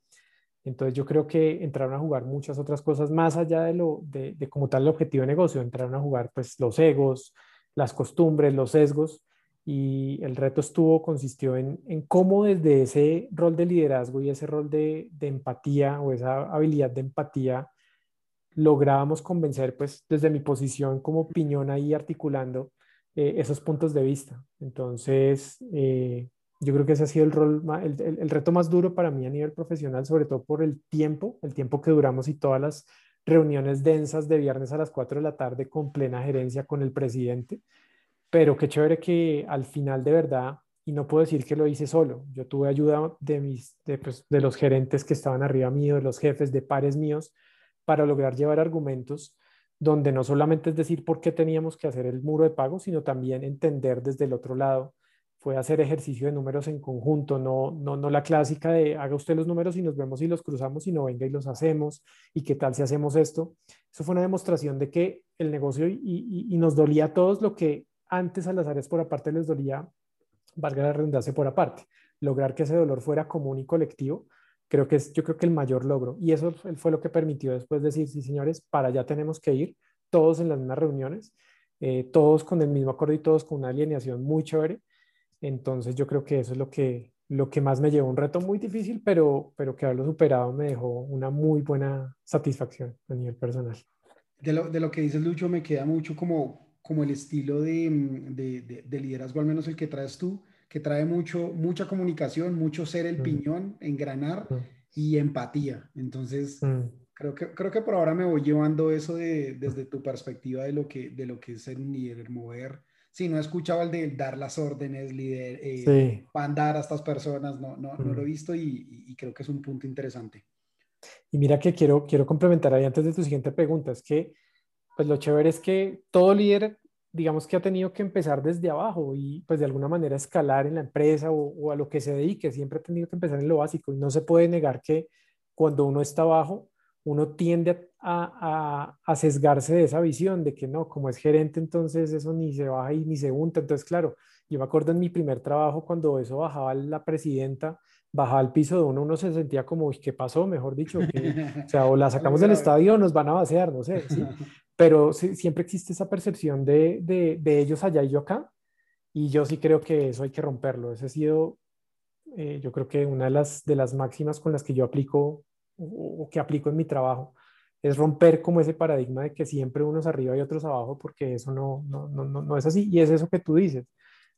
Entonces yo creo que entraron a jugar muchas otras cosas más allá de lo de, de como tal el objetivo de negocio, entraron a jugar pues los egos, las costumbres, los sesgos y el reto estuvo, consistió en, en, cómo desde ese rol de liderazgo y ese rol de, de, empatía o esa habilidad de empatía lográbamos convencer, pues desde mi posición como opinión ahí articulando eh, esos puntos de vista. Entonces, eh, yo creo que ese ha sido el, rol, el, el, el, reto más duro para mí a nivel profesional, sobre todo por el tiempo, el tiempo que duramos y todas las reuniones densas de viernes a las 4 de la tarde con plena gerencia con el presidente pero qué chévere que al final de verdad, y no puedo decir que lo hice solo, yo tuve ayuda de, mis, de, pues, de los gerentes que estaban arriba mío, de los jefes, de pares míos, para lograr llevar argumentos donde no solamente es decir por qué teníamos que hacer el muro de pago, sino también entender desde el otro lado. Fue hacer ejercicio de números en conjunto, no, no, no la clásica de haga usted los números y nos vemos y los cruzamos y no venga y los hacemos y qué tal si hacemos esto. Eso fue una demostración de que el negocio y, y, y nos dolía a todos lo que antes a las áreas por aparte les dolía, valga la redundancia por aparte, lograr que ese dolor fuera común y colectivo, creo que es yo creo que el mayor logro. Y eso fue lo que permitió después decir, sí señores, para allá tenemos que ir, todos en las mismas reuniones, eh, todos con el mismo acuerdo y todos con una alineación muy chévere. Entonces yo creo que eso es lo que, lo que más me llevó, un reto muy difícil, pero, pero que haberlo superado me dejó una muy buena satisfacción a nivel personal. De lo, de lo que dices, Lucho, me queda mucho como como el estilo mm, de, de, liderazgo, al menos el que traes tú, que trae mucho, mucha comunicación, mucho ser el mm. piñón, engranar mm. y empatía. Entonces, creo, que, creo que por ahora me voy llevando eso de, desde tu perspectiva de lo, que, de lo que es ser un líder, mover. Sí, no he escuchado el de dar las órdenes, líder, eh, mandar a estas personas, no, no, no lo he visto y, y, creo que es un punto interesante. Y mira que quiero, quiero complementar ahí antes de tu siguiente pregunta, es que pues lo chévere es que todo líder, digamos que ha tenido que empezar desde abajo y pues de alguna manera escalar en la empresa o, a lo que se dedique, siempre ha tenido que empezar en lo básico y no se puede negar que cuando uno está abajo, uno tiende a, a, sesgarse de esa visión de que no, como es gerente, entonces eso ni se baja y ni se unta. Entonces, claro, yo me acuerdo en mi primer trabajo cuando eso bajaba la presidenta, bajaba al piso de uno, uno se sentía como, ¿qué pasó? Mejor dicho, o sea, o la sacamos del estadio o nos van a vaciar, no sé, ¿sí? Pero siempre existe esa percepción de, de, ellos allá y yo acá, y yo sí creo que eso hay que romperlo. Ese ha sido, eh, yo creo que una de las, de las máximas con las que yo aplico o, que aplico en mi trabajo, es romper como ese paradigma de que siempre unos arriba y otros abajo, porque eso no, no, no, no es así, y es eso que tú dices.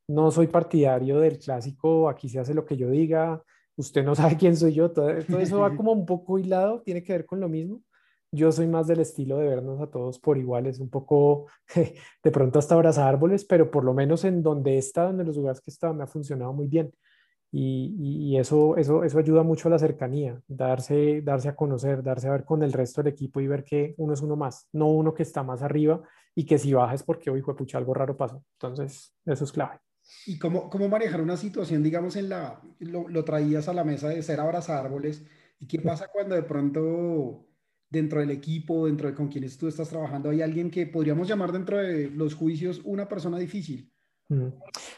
No soy partidario del clásico, aquí se hace lo que yo diga, usted no sabe quién soy yo, todo, todo eso va como un poco hilado, tiene que ver con lo mismo yo soy más del estilo de vernos a todos por iguales, un poco de pronto hasta abrazar árboles, pero por lo menos en donde he estado, en los lugares que he estado, me ha funcionado muy bien. Y, y, eso, eso, eso ayuda mucho a la cercanía, darse, darse a conocer, darse a ver con el resto del equipo y ver que uno es uno más, no uno que está más arriba y que si baja es porque, hoy fue pucha, algo raro pasó. Entonces, eso es clave. ¿Y cómo, cómo manejar una situación, digamos, en la, lo, lo traías a la mesa de ser abrazar árboles? ¿Y qué pasa cuando de pronto dentro del equipo, dentro de con quienes tú estás trabajando, hay alguien que podríamos llamar dentro de los juicios una persona difícil?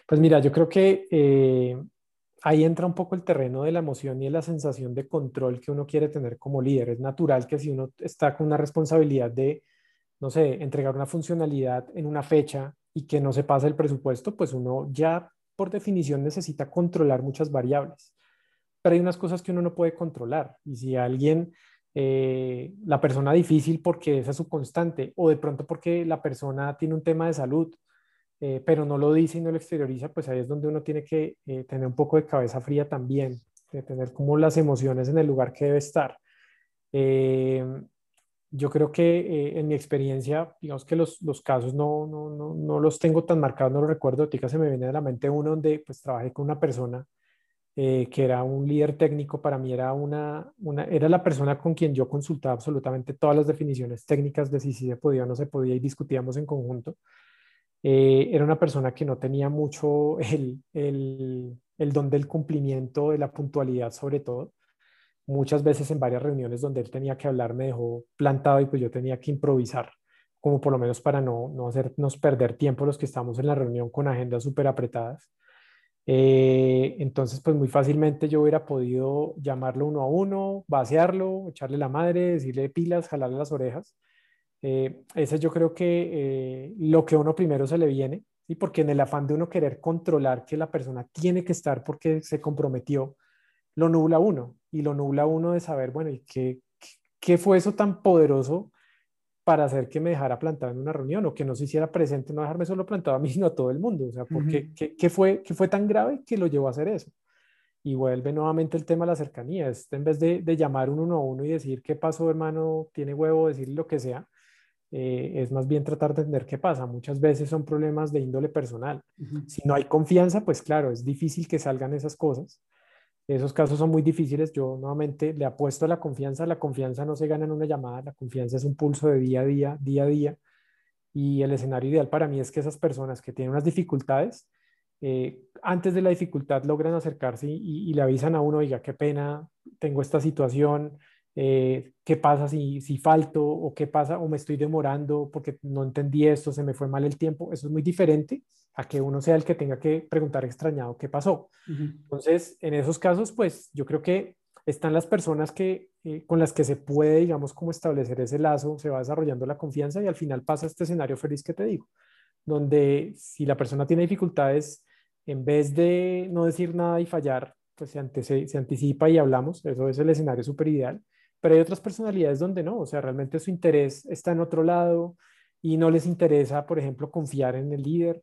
Pues mira, yo creo que eh, ahí entra un poco el terreno de la emoción y de la sensación de control que uno quiere tener como líder. Es natural que si uno está con una responsabilidad de, no sé, entregar una funcionalidad en una fecha y que no se pase el presupuesto, pues uno ya por definición necesita controlar muchas variables. Pero hay unas cosas que uno no puede controlar. Y si alguien eh, la persona difícil porque esa es su constante o de pronto porque la persona tiene un tema de salud, eh, pero no lo dice y no lo exterioriza, pues ahí es donde uno tiene que eh, tener un poco de cabeza fría también, de tener como las emociones en el lugar que debe estar. yo creo que en mi experiencia, digamos que los, los casos no, no, no, no, los tengo tan marcados, no los recuerdo, ahorita se me viene a la mente uno donde pues trabajé con una persona eh, que era un líder técnico, para mí era, una, era la persona con quien yo consultaba absolutamente todas las definiciones técnicas de si, se podía o no se podía y discutíamos en conjunto. Eh, era una persona que no tenía mucho el, el, don del cumplimiento, de la puntualidad sobre todo. Muchas veces en varias reuniones donde él tenía que hablar me dejó plantado y pues yo tenía que improvisar, como por lo menos para no, no hacernos perder tiempo los que estamos en la reunión con agendas súper apretadas. Eh, entonces, pues muy fácilmente yo hubiera podido llamarlo uno a uno, vaciarlo, echarle la madre, decirle pilas, jalarle las orejas. Eh, ese yo creo que eh, lo que uno primero se le viene, y porque en el afán de uno querer controlar que la persona tiene que estar porque se comprometió, lo nubla uno y lo nubla uno de saber, bueno, ¿y qué, qué fue eso tan poderoso para hacer que me dejara plantado en una reunión o que no se hiciera presente, no dejarme solo plantado a mí, sino a todo el mundo. O sea, porque, ¿qué, fue, ¿qué fue tan grave que lo llevó a hacer eso? Y vuelve nuevamente el tema de la cercanía. Es, en vez de, de, llamar uno a uno y decir, ¿qué pasó, hermano? Tiene huevo, decir lo que sea. Eh, es más bien tratar de entender qué pasa. Muchas veces son problemas de índole personal. Si no hay confianza, pues claro, es difícil que salgan esas cosas. Esos casos son muy difíciles. Yo nuevamente le apuesto a la confianza. La confianza no se gana en una llamada. La confianza es un pulso de día a día, día a día. Y el escenario ideal para mí es que esas personas que tienen unas dificultades, eh, antes de la dificultad logran acercarse y, le avisan a uno, oiga, qué pena, tengo esta situación, eh, qué pasa si, si falto o qué pasa o me estoy demorando porque no entendí esto, se me fue mal el tiempo. Eso es muy diferente a que uno sea el que tenga que preguntar extrañado qué pasó. Entonces, en esos casos, pues yo creo que están las personas que, eh, con las que se puede, digamos, como establecer ese lazo, se va desarrollando la confianza y al final pasa este escenario feliz que te digo, donde si la persona tiene dificultades, en vez de no decir nada y fallar, pues se, se anticipa y hablamos, eso es el escenario súper ideal pero hay otras personalidades donde no, o sea, realmente su interés está en otro lado y no les interesa, por ejemplo, confiar en el líder.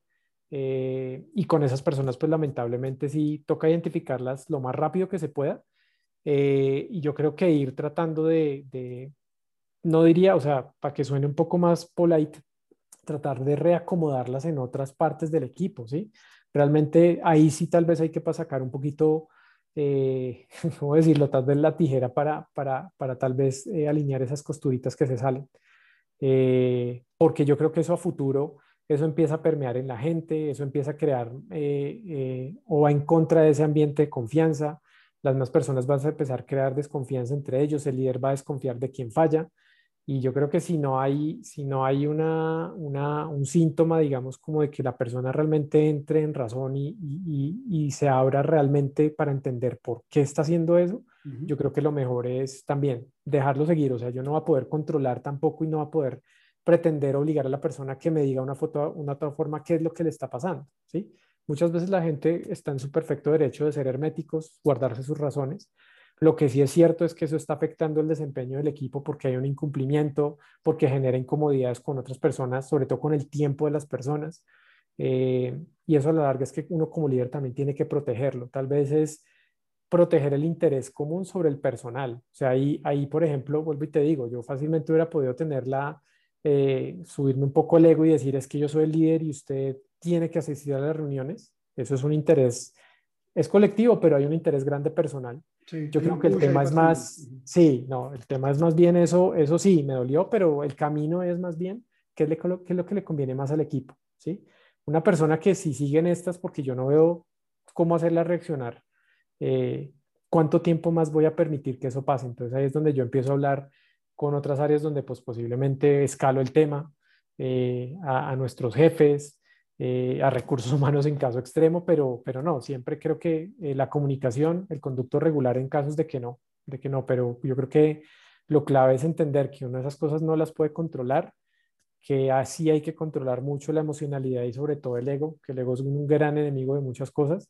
Eh, y con esas personas, pues lamentablemente sí toca identificarlas lo más rápido que se pueda. Eh, y yo creo que ir tratando de, de, no diría, o sea, para que suene un poco más polite, tratar de reacomodarlas en otras partes del equipo, ¿sí? Realmente ahí sí tal vez hay que sacar un poquito eh, ¿cómo decirlo? Tal vez la tijera para, para, para tal vez eh, alinear esas costuritas que se salen. Eh, porque yo creo que eso a futuro, eso empieza a permear en la gente, eso empieza a crear o va en contra de ese ambiente de confianza. Las más personas van a empezar a crear desconfianza entre ellos, el líder va a desconfiar de quien falla y yo creo que si no hay, si no hay una, una, un síntoma, digamos, como de que la persona realmente entre en razón y, y, y, se abra realmente para entender por qué está haciendo eso, yo creo que lo mejor es también dejarlo seguir. O sea, yo no voy a poder controlar tampoco y no va a poder pretender obligar a la persona que me diga una foto, una otra forma qué es lo que le está pasando, ¿sí? Muchas veces la gente está en su perfecto derecho de ser herméticos, guardarse sus razones, lo que sí es cierto es que eso está afectando el desempeño del equipo porque hay un incumplimiento, porque genera incomodidades con otras personas, sobre todo con el tiempo de las personas. Eh, y eso a la larga es que uno como líder también tiene que protegerlo. Tal vez es proteger el interés común sobre el personal. O sea, ahí, ahí por ejemplo, vuelvo y te digo, yo fácilmente hubiera podido tenerla, eh, subirme un poco el ego y decir, es que yo soy el líder y usted tiene que asistir a las reuniones. Eso es un interés, es colectivo, pero hay un interés grande personal. Yo creo que el tema es más, sí, no, el tema es más bien eso, eso sí, me dolió, pero el camino es más bien qué es, qué es lo que le conviene más al equipo, ¿sí? Una persona que si siguen estas, porque yo no veo cómo hacerla reaccionar, eh, ¿cuánto tiempo más voy a permitir que eso pase? Entonces ahí es donde yo empiezo a hablar con otras áreas donde pues posiblemente escalo el tema eh, a, nuestros jefes, eh, a recursos humanos en caso extremo, pero, pero no, siempre creo que eh, la comunicación, el conducto regular en casos de que no, de que no, pero yo creo que lo clave es entender que una de esas cosas no las puede controlar, que así hay que controlar mucho la emocionalidad y sobre todo el ego, que el ego es un gran enemigo de muchas cosas,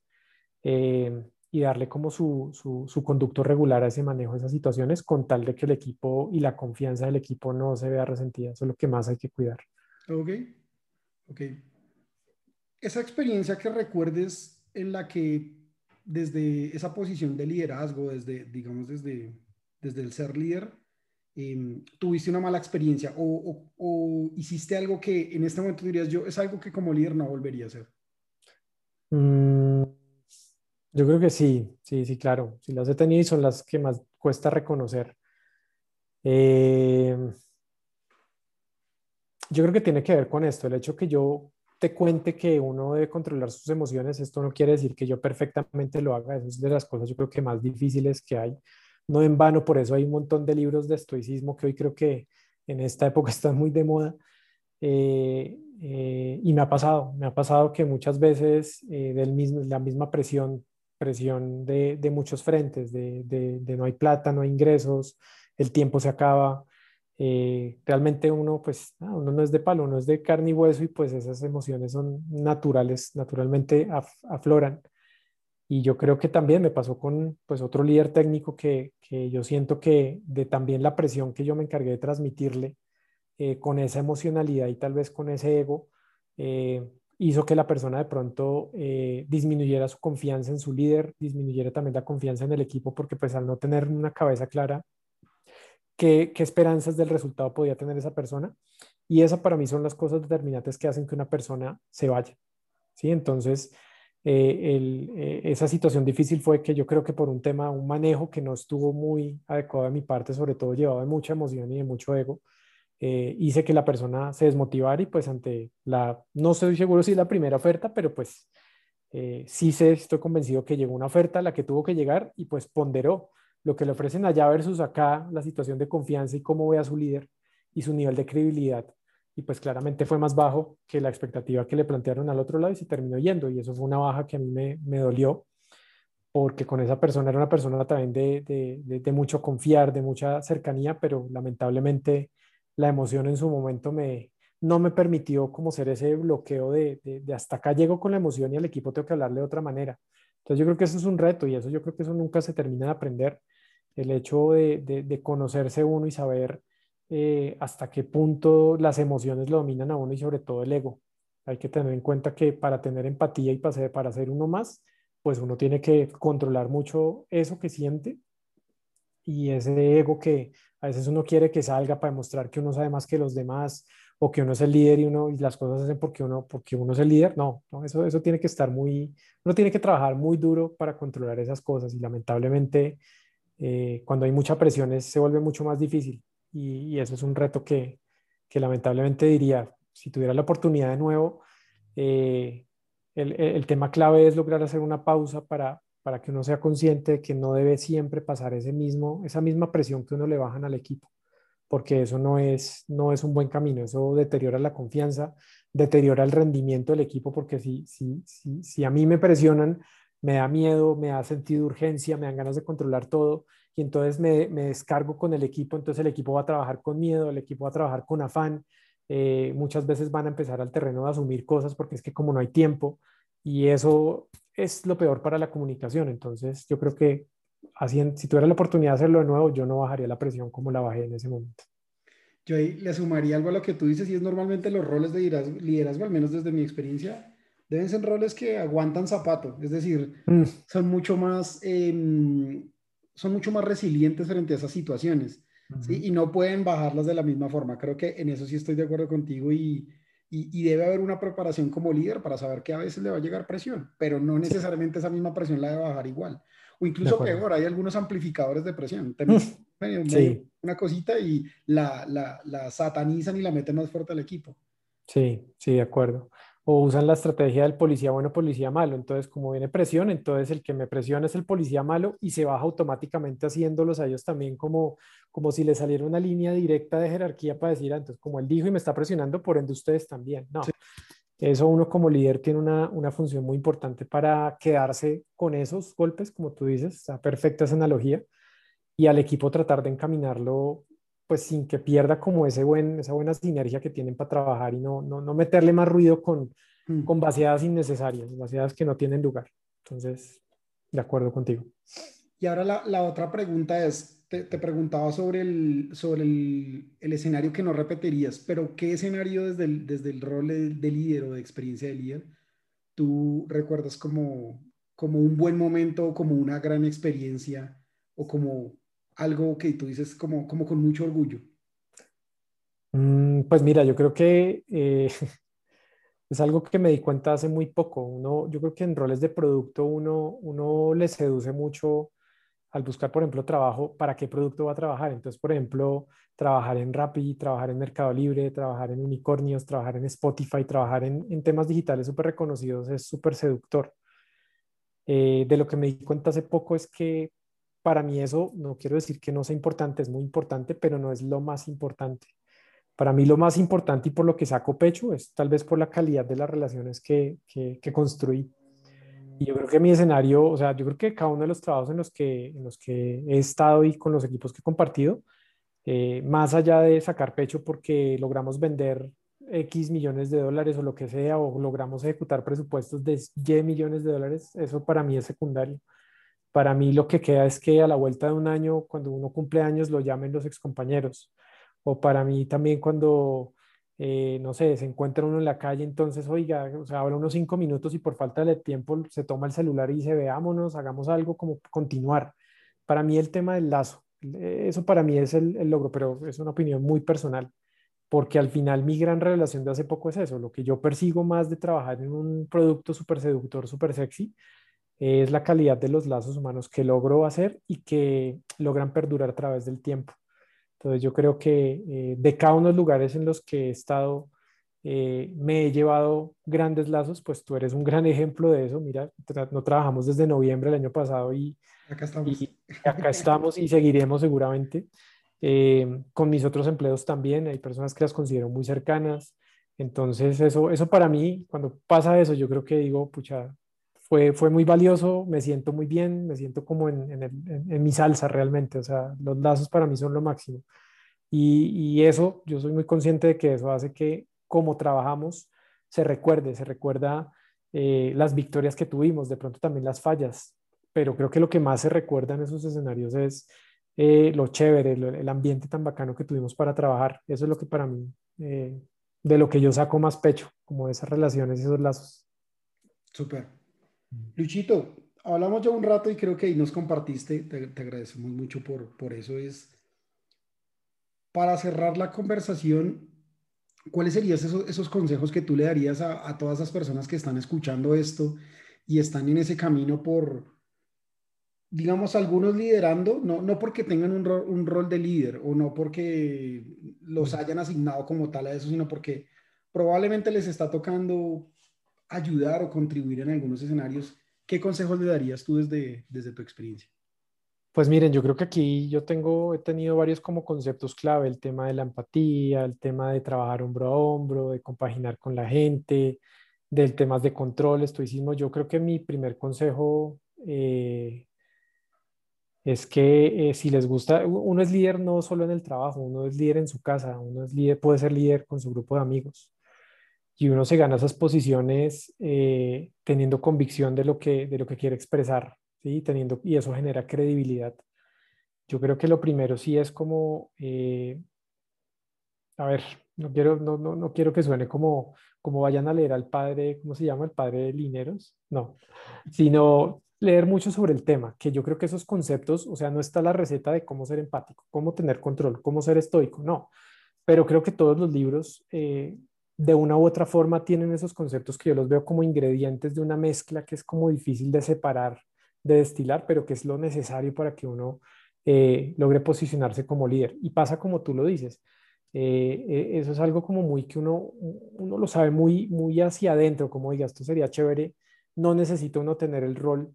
y darle como su, su, conducto regular a ese manejo de esas situaciones con tal de que el equipo y la confianza del equipo no se vea resentida. Eso es lo que más hay que cuidar. Ok, ok. Esa experiencia que recuerdes en la que desde esa posición de liderazgo, desde, digamos, desde, desde el ser líder, em, tuviste una mala experiencia o, o, hiciste algo que en este momento dirías yo, es algo que como líder no volvería a hacer? Mm, yo creo que sí, sí, sí, claro. Si las he tenido y son las que más cuesta reconocer. Eh, yo creo que tiene que ver con esto, el hecho que yo te cuente que uno debe controlar sus emociones, esto no quiere decir que yo perfectamente lo haga, eso es de las cosas yo creo que más difíciles que hay. No en vano, por eso hay un montón de libros de estoicismo que hoy creo que en esta época están muy de moda. Eh, eh, y me ha pasado, me ha pasado que muchas veces del mismo, la misma presión presión de, muchos frentes, de, no hay plata, no hay ingresos, el tiempo se acaba. Eh, realmente uno, pues, uno no es de palo, uno es de carne y hueso y pues esas emociones son naturales, naturalmente afloran. Y yo creo que también me pasó con pues otro líder técnico que, que yo siento que de también la presión que yo me encargué de transmitirle eh, con esa emocionalidad y tal vez con ese ego, eh, hizo que la persona de pronto eh, disminuyera su confianza en su líder, disminuyera también la confianza en el equipo, porque pues al no tener una cabeza clara, ¿qué, qué esperanzas del resultado podía tener esa persona? Y esas para mí son las cosas determinantes que hacen que una persona se vaya. ¿sí? Entonces, eh, el, eh, esa situación difícil fue que yo creo que por un tema, un manejo que no estuvo muy adecuado de mi parte, sobre todo llevado de mucha emoción y de mucho ego, eh, hice que la persona se desmotivara y pues ante la, no estoy seguro si es la primera oferta, pero pues eh, sí sé, estoy convencido que llegó una oferta a la que tuvo que llegar y pues ponderó lo que le ofrecen allá versus acá, la situación de confianza y cómo ve a su líder y su nivel de credibilidad. Y pues claramente fue más bajo que la expectativa que le plantearon al otro lado y se terminó yendo. Y eso fue una baja que a mí me, me dolió porque con esa persona era una persona también de, de, de mucho confiar, de mucha cercanía, pero lamentablemente la emoción en su momento me, no me permitió como ser ese bloqueo de, de, hasta acá llego con la emoción y al equipo tengo que hablarle de otra manera. Entonces yo creo que eso es un reto y eso yo creo que eso nunca se termina de aprender. El hecho de, de conocerse uno y saber eh, hasta qué punto las emociones lo dominan a uno y sobre todo el ego. Hay que tener en cuenta que para tener empatía y para ser, para ser uno más, pues uno tiene que controlar mucho eso que siente y ese ego que a veces uno quiere que salga para demostrar que uno sabe más que los demás o que uno es el líder y uno las cosas hacen porque uno porque es el líder. No, eso tiene que estar muy uno tiene que trabajar muy duro para controlar esas cosas y lamentablemente eh, cuando hay mucha presión se vuelve mucho más difícil y, eso es un reto que, lamentablemente diría si tuviera la oportunidad de nuevo eh, el, tema clave es lograr hacer una pausa para, para que uno sea consciente de que no debe siempre pasar ese mismo, esa misma presión que uno le bajan al equipo, porque eso no es, no es un buen camino, eso deteriora la confianza, deteriora el rendimiento del equipo, porque si, si, si, si a mí me presionan, me da miedo, me da sentido de urgencia, me dan ganas de controlar todo y entonces me, me, descargo con el equipo, entonces el equipo va a trabajar con miedo, el equipo va a trabajar con afán, eh, muchas veces van a empezar al terreno de asumir cosas porque es que como no hay tiempo y eso es lo peor para la comunicación. Entonces, yo creo que así, si tuviera la oportunidad de hacerlo de nuevo, yo no bajaría la presión como la bajé en ese momento. Yo ahí le sumaría algo a lo que tú dices y es normalmente los roles de liderazgo, al menos desde mi experiencia, deben ser roles que aguantan zapato, es decir, mm. son mucho más, em, son mucho más resilientes frente a esas situaciones. Y no pueden bajarlas de la misma forma. Creo que en eso sí estoy de acuerdo contigo y, y, debe haber una preparación como líder para saber que a veces le va a llegar presión, pero no necesariamente esa misma presión la debe bajar igual. O incluso peor, hay algunos amplificadores de presión. sí. Una cosita y la, la, la, satanizan y la meten más fuerte al equipo. Sí, sí, de acuerdo. O usan la estrategia del policía bueno, policía malo. Entonces, como viene presión, entonces el que me presiona es el policía malo y se baja automáticamente haciéndolos a ellos también como, como si le saliera una línea directa de jerarquía para decir, ah, entonces, como él dijo y me está presionando, por ende ustedes también. No. Eso uno como líder tiene una, una, función muy importante para quedarse con esos golpes, como tú dices, está perfecta esa analogía, y al equipo tratar de encaminarlo pues sin que pierda como ese buen, esa buena sinergia que tienen para trabajar y no, no, no meterle más ruido con, mm. con vaciadas innecesarias, vaciadas que no tienen lugar. Entonces, de acuerdo contigo. Y ahora la, la otra pregunta es, te, te, preguntaba sobre, el, sobre el, el, escenario que no repetirías, pero ¿qué escenario desde el, desde el rol de, de, líder o de experiencia de líder tú recuerdas como, como un buen momento, como una gran experiencia o como algo que tú dices como, como con mucho orgullo? Mm, pues mira, yo creo que eh, es algo que me di cuenta hace muy poco. Uno, yo creo que en roles de producto uno, uno le seduce mucho al buscar, por ejemplo, trabajo, para qué producto va a trabajar. Entonces, por ejemplo, trabajar en Rappi, trabajar en Mercado Libre, trabajar en Unicornios, trabajar en Spotify, trabajar en, en temas digitales súper reconocidos es súper seductor. Eh, de lo que me di cuenta hace poco es que para mí eso, no quiero decir que no sea importante, es muy importante, pero no es lo más importante. Para mí lo más importante y por lo que saco pecho es tal vez por la calidad de las relaciones que, que, construí. Y yo creo que mi escenario, o sea, yo creo que cada uno de los trabajos en los que, en los que he estado y con los equipos que he compartido, eh, más allá de sacar pecho porque logramos vender X millones de dólares o lo que sea, o logramos ejecutar presupuestos de Y millones de dólares, eso para mí es secundario para mí lo que queda es que a la vuelta de un año, cuando uno cumple años, lo llamen los excompañeros. O para mí también cuando, eh, no sé, se encuentra uno en la calle, entonces, oiga, o sea, habla unos cinco minutos y por falta de tiempo se toma el celular y dice, veámonos, hagamos algo como continuar. Para mí el tema del lazo, eso para mí es el, el logro, pero es una opinión muy personal porque al final mi gran revelación de hace poco es eso, lo que yo persigo más de trabajar en un producto súper seductor, súper sexy, es la calidad de los lazos humanos que logro hacer y que logran perdurar a través del tiempo. Entonces yo creo que eh, de cada uno de los lugares en los que he estado, eh, me he llevado grandes lazos, pues tú eres un gran ejemplo de eso. Mira, no trabajamos desde noviembre del año pasado y acá estamos y, acá estamos y seguiremos seguramente. Eh, con mis otros empleos también, hay personas que las considero muy cercanas. Entonces eso, eso para mí, cuando pasa eso, yo creo que digo, pucha, fue, fue muy valioso, me siento muy bien, me siento como en, en, en, mi salsa realmente, o sea, los lazos para mí son lo máximo. Y, y, eso, yo soy muy consciente de que eso hace que como trabajamos se recuerde, se recuerda eh, las victorias que tuvimos, de pronto también las fallas, pero creo que lo que más se recuerda en esos escenarios es eh, lo chévere, el ambiente tan bacano que tuvimos para trabajar. Eso es lo que para mí, eh, de lo que yo saco más pecho, como esas relaciones y esos lazos. Súper. Luchito, hablamos ya un rato y creo que ahí nos compartiste, te, agradecemos mucho por, por eso. Es para cerrar la conversación, ¿cuáles serían esos, esos consejos que tú le darías a, a, todas esas personas que están escuchando esto y están en ese camino por, digamos, algunos liderando, no, no porque tengan un, un rol de líder o no porque los hayan asignado como tal a eso, sino porque probablemente les está tocando ayudar o contribuir en algunos escenarios, ¿qué consejos le darías tú desde, desde tu experiencia? Pues miren, yo creo que aquí yo tengo, he tenido varios como conceptos clave, el tema de la empatía, el tema de trabajar hombro a hombro, de compaginar con la gente, del tema de control, estoicismo. Yo creo que mi primer consejo eh, es que eh, si les gusta, uno es líder no solo en el trabajo, uno es líder en su casa, uno es líder, puede ser líder con su grupo de amigos y uno se gana esas posiciones eh, teniendo convicción de lo que, de lo que quiere expresar, ¿sí? Teniendo, y eso genera credibilidad. Yo creo que lo primero sí es como, eh, a ver, no quiero, no, no, no, quiero que suene como, como vayan a leer al padre, ¿cómo se llama? El padre de Lineros, no, sino leer mucho sobre el tema, que yo creo que esos conceptos, o sea, no está la receta de cómo ser empático, cómo tener control, cómo ser estoico, no, pero creo que todos los libros eh, de una u otra forma tienen esos conceptos que yo los veo como ingredientes de una mezcla que es como difícil de separar, de destilar, pero que es lo necesario para que uno eh, logre posicionarse como líder. Y pasa como tú lo dices. Eh, e, eso es algo como muy que uno, uno lo sabe muy, muy hacia adentro, como diga, esto sería chévere, no necesita uno tener el rol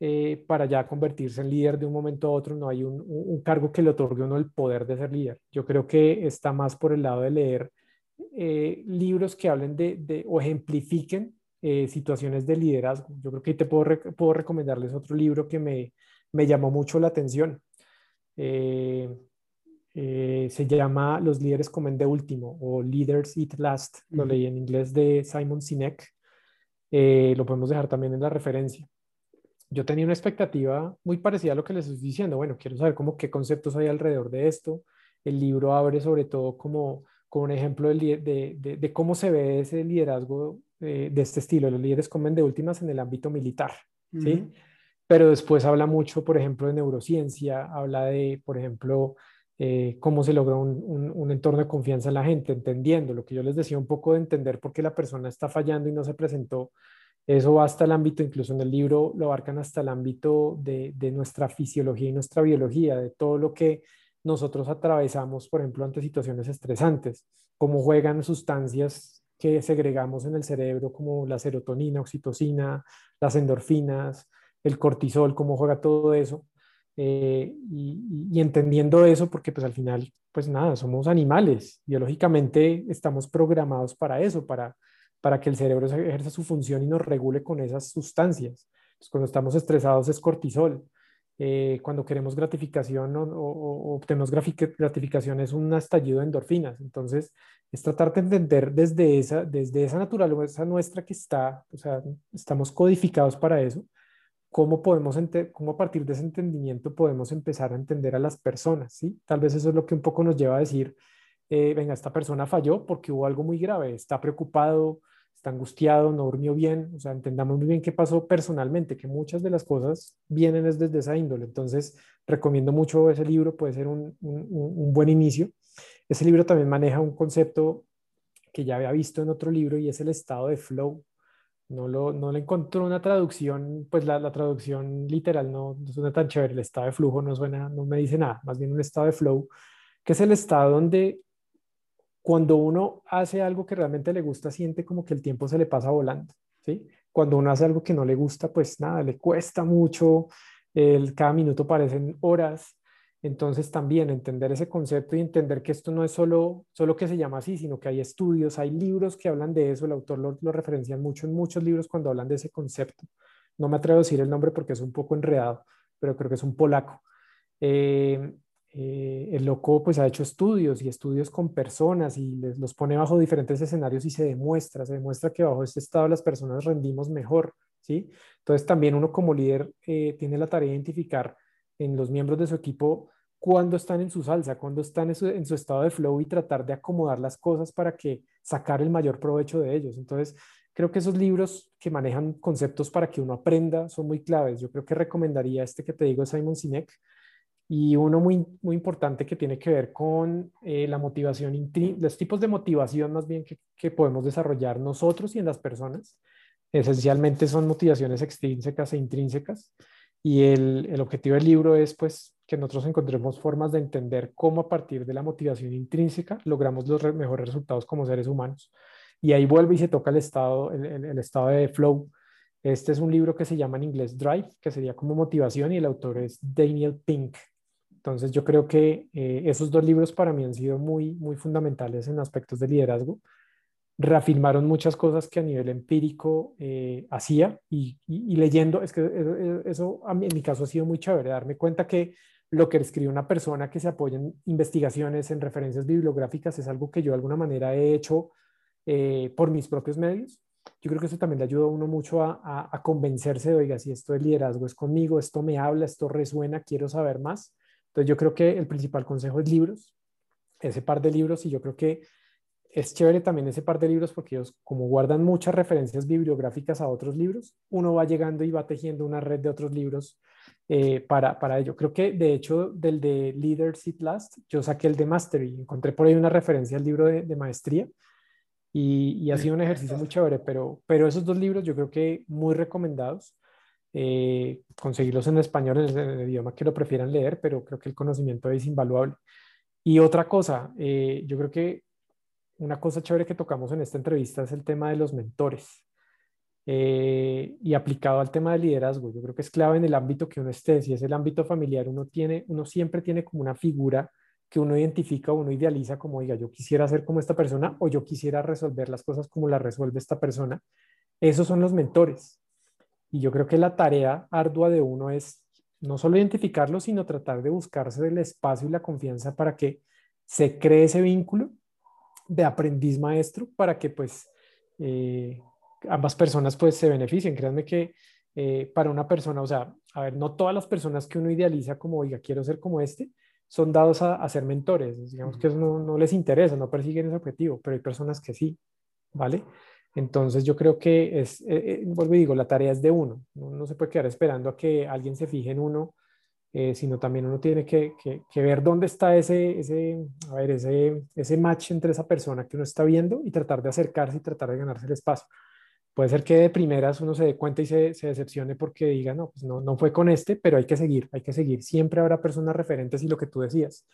eh, para ya convertirse en líder de un momento a otro, no hay un, un, cargo que le otorgue uno el poder de ser líder. Yo creo que está más por el lado de leer eh, libros que hablen de, de o ejemplifiquen situaciones de liderazgo. Yo creo que te puedo, puedo recomendarles otro libro que me, me llamó mucho la atención. Eh, eh, se llama Los líderes comen de último o Leaders Eat Last. Lo leí en inglés de Simon Sinek. Eh, lo podemos dejar también en la referencia. Yo tenía una expectativa muy parecida a lo que les estoy diciendo. Bueno, quiero saber cómo qué conceptos hay alrededor de esto. El libro abre sobre todo como, como un ejemplo de, de, de, cómo se ve ese liderazgo eh, de este estilo. Los líderes comen de últimas en el ámbito militar. ¿sí? Pero después habla mucho, por ejemplo, de neurociencia, habla de, por ejemplo, eh, cómo se logra un, entorno de confianza en la gente, entendiendo lo que yo les decía un poco de entender por qué la persona está fallando y no se presentó. Eso va hasta el ámbito, incluso en el libro lo abarcan hasta el ámbito de, nuestra fisiología y nuestra biología, de todo lo que nosotros atravesamos, por ejemplo, ante situaciones estresantes, cómo juegan sustancias que segregamos en el cerebro como la serotonina, oxitocina, las endorfinas, el cortisol, cómo juega todo eso. Eh, y, entendiendo eso, porque pues al final, pues nada, somos animales, biológicamente estamos programados para eso, para, para que el cerebro ejerza su función y nos regule con esas sustancias. Pues, cuando estamos estresados es cortisol, eh, cuando queremos gratificación o, o, obtenemos gratificación es un estallido de endorfinas. Entonces, es tratar de entender desde esa, desde esa naturaleza nuestra que está, o sea, estamos codificados para eso, cómo podemos, cómo a partir de ese entendimiento podemos empezar a entender a las personas, ¿sí? Tal vez eso es lo que un poco nos lleva a decir, eh, venga, esta persona falló porque hubo algo muy grave, está preocupado, está angustiado, no durmió bien, o sea, entendamos muy bien qué pasó personalmente, que muchas de las cosas vienen desde esa índole. Entonces, recomiendo mucho ese libro, puede ser un, un buen inicio. Ese libro también maneja un concepto que ya había visto en otro libro y es el estado de flow, no, lo, no le encontró una traducción, pues la, la, traducción literal no, no, suena tan chévere, el estado de flujo no suena, no me dice nada, más bien un estado de flow, que es el estado donde cuando uno hace algo que realmente le gusta, siente como que el tiempo se le pasa volando, ¿sí? Cuando uno hace algo que no le gusta, pues nada, le cuesta mucho, el, cada minuto parecen horas, entonces también entender ese concepto y entender que esto no es solo, solo que se llama así, sino que hay estudios, hay libros que hablan de eso, el autor lo, lo referencia mucho en muchos libros cuando hablan de ese concepto. No me atrevo a decir el nombre porque es un poco enredado, pero creo que es un polaco. Eh, eh, el loco pues ha hecho estudios y estudios con personas y les, los pone bajo diferentes escenarios y se demuestra, se demuestra que bajo este estado las personas rendimos mejor, ¿sí? Entonces también uno como líder eh, tiene la tarea de identificar en los miembros de su equipo cuando están en su salsa, cuando están en su, en su, estado de flow y tratar de acomodar las cosas para que sacar el mayor provecho de ellos. Entonces, creo que esos libros que manejan conceptos para que uno aprenda son muy claves. Yo creo que recomendaría este que te digo, Simon Sinek, y uno muy, muy importante que tiene que ver con eh, la motivación, los tipos de motivación más bien que, que podemos desarrollar nosotros y en las personas. Esencialmente son motivaciones extrínsecas e intrínsecas. Y el, el, objetivo del libro es pues que nosotros encontremos formas de entender cómo a partir de la motivación intrínseca logramos los mejores resultados como seres humanos. Y ahí vuelve y se toca el estado, el, el, estado de flow. Este es un libro que se llama en inglés Drive, que sería como motivación, y el autor es Daniel Pink. Entonces yo creo que eh, esos dos libros para mí han sido muy, muy fundamentales en aspectos de liderazgo reafirmaron muchas cosas que a nivel empírico eh, hacía y, leyendo, es que eh, eh, eso a mí, en mi caso ha sido muy chévere, darme cuenta que lo que escribe una persona que se apoya en investigaciones, en referencias bibliográficas, es algo que yo de alguna manera he hecho por mis propios medios. Yo creo que eso también le ayuda a uno mucho a, a, convencerse de, oiga, si esto de liderazgo es conmigo, esto me habla, esto resuena, quiero saber más. Entonces yo creo que el principal consejo es libros, ese par de libros, y yo creo que es chévere también ese par de libros porque ellos, como guardan muchas referencias bibliográficas a otros libros, uno va llegando y va tejiendo una red de otros libros eh, para, para ello. Creo que, de hecho, del de Leaders It Last, yo saqué el de Mastery. Encontré por ahí una referencia al libro de, maestría y, ha sido un ejercicio muy chévere, pero, pero esos dos libros yo creo que muy recomendados. Eh, conseguirlos en español, en el, idioma que lo prefieran leer, pero creo que el conocimiento es invaluable. Y otra cosa, eh, yo creo que una cosa chévere que tocamos en esta entrevista es el tema de los mentores. Eh, y aplicado al tema de liderazgo, yo creo que es clave en el ámbito que uno esté, si es el ámbito familiar, uno tiene, uno siempre tiene como una figura que uno identifica, uno idealiza como, diga, yo quisiera ser como esta persona o yo quisiera resolver las cosas como las resuelve esta persona. Esos son los mentores. Y yo creo que la tarea ardua de uno es no solo identificarlo, sino tratar de buscarse el espacio y la confianza para que se cree ese vínculo de aprendiz maestro para que pues eh, ambas personas pues se beneficien. Créanme que eh, para una persona, o sea, a ver, no todas las personas que uno idealiza como, oiga, quiero ser como este, son dados a, ser mentores. Digamos que eso no, no, les interesa, no persiguen ese objetivo, pero hay personas que sí, ¿vale? Entonces yo creo que es, eh, vuelvo y digo, la tarea es de uno. No, se puede quedar esperando a que alguien se fije en uno, sino también uno tiene que, que, que, ver dónde está ese, ese, a ver, ese, ese match entre esa persona que uno está viendo y tratar de acercarse y tratar de ganarse el espacio puede ser que de primeras uno se dé cuenta y se, se, decepcione porque diga, no, pues no, no fue con este, pero hay que seguir, hay que seguir. Siempre habrá personas referentes y lo que tú decías.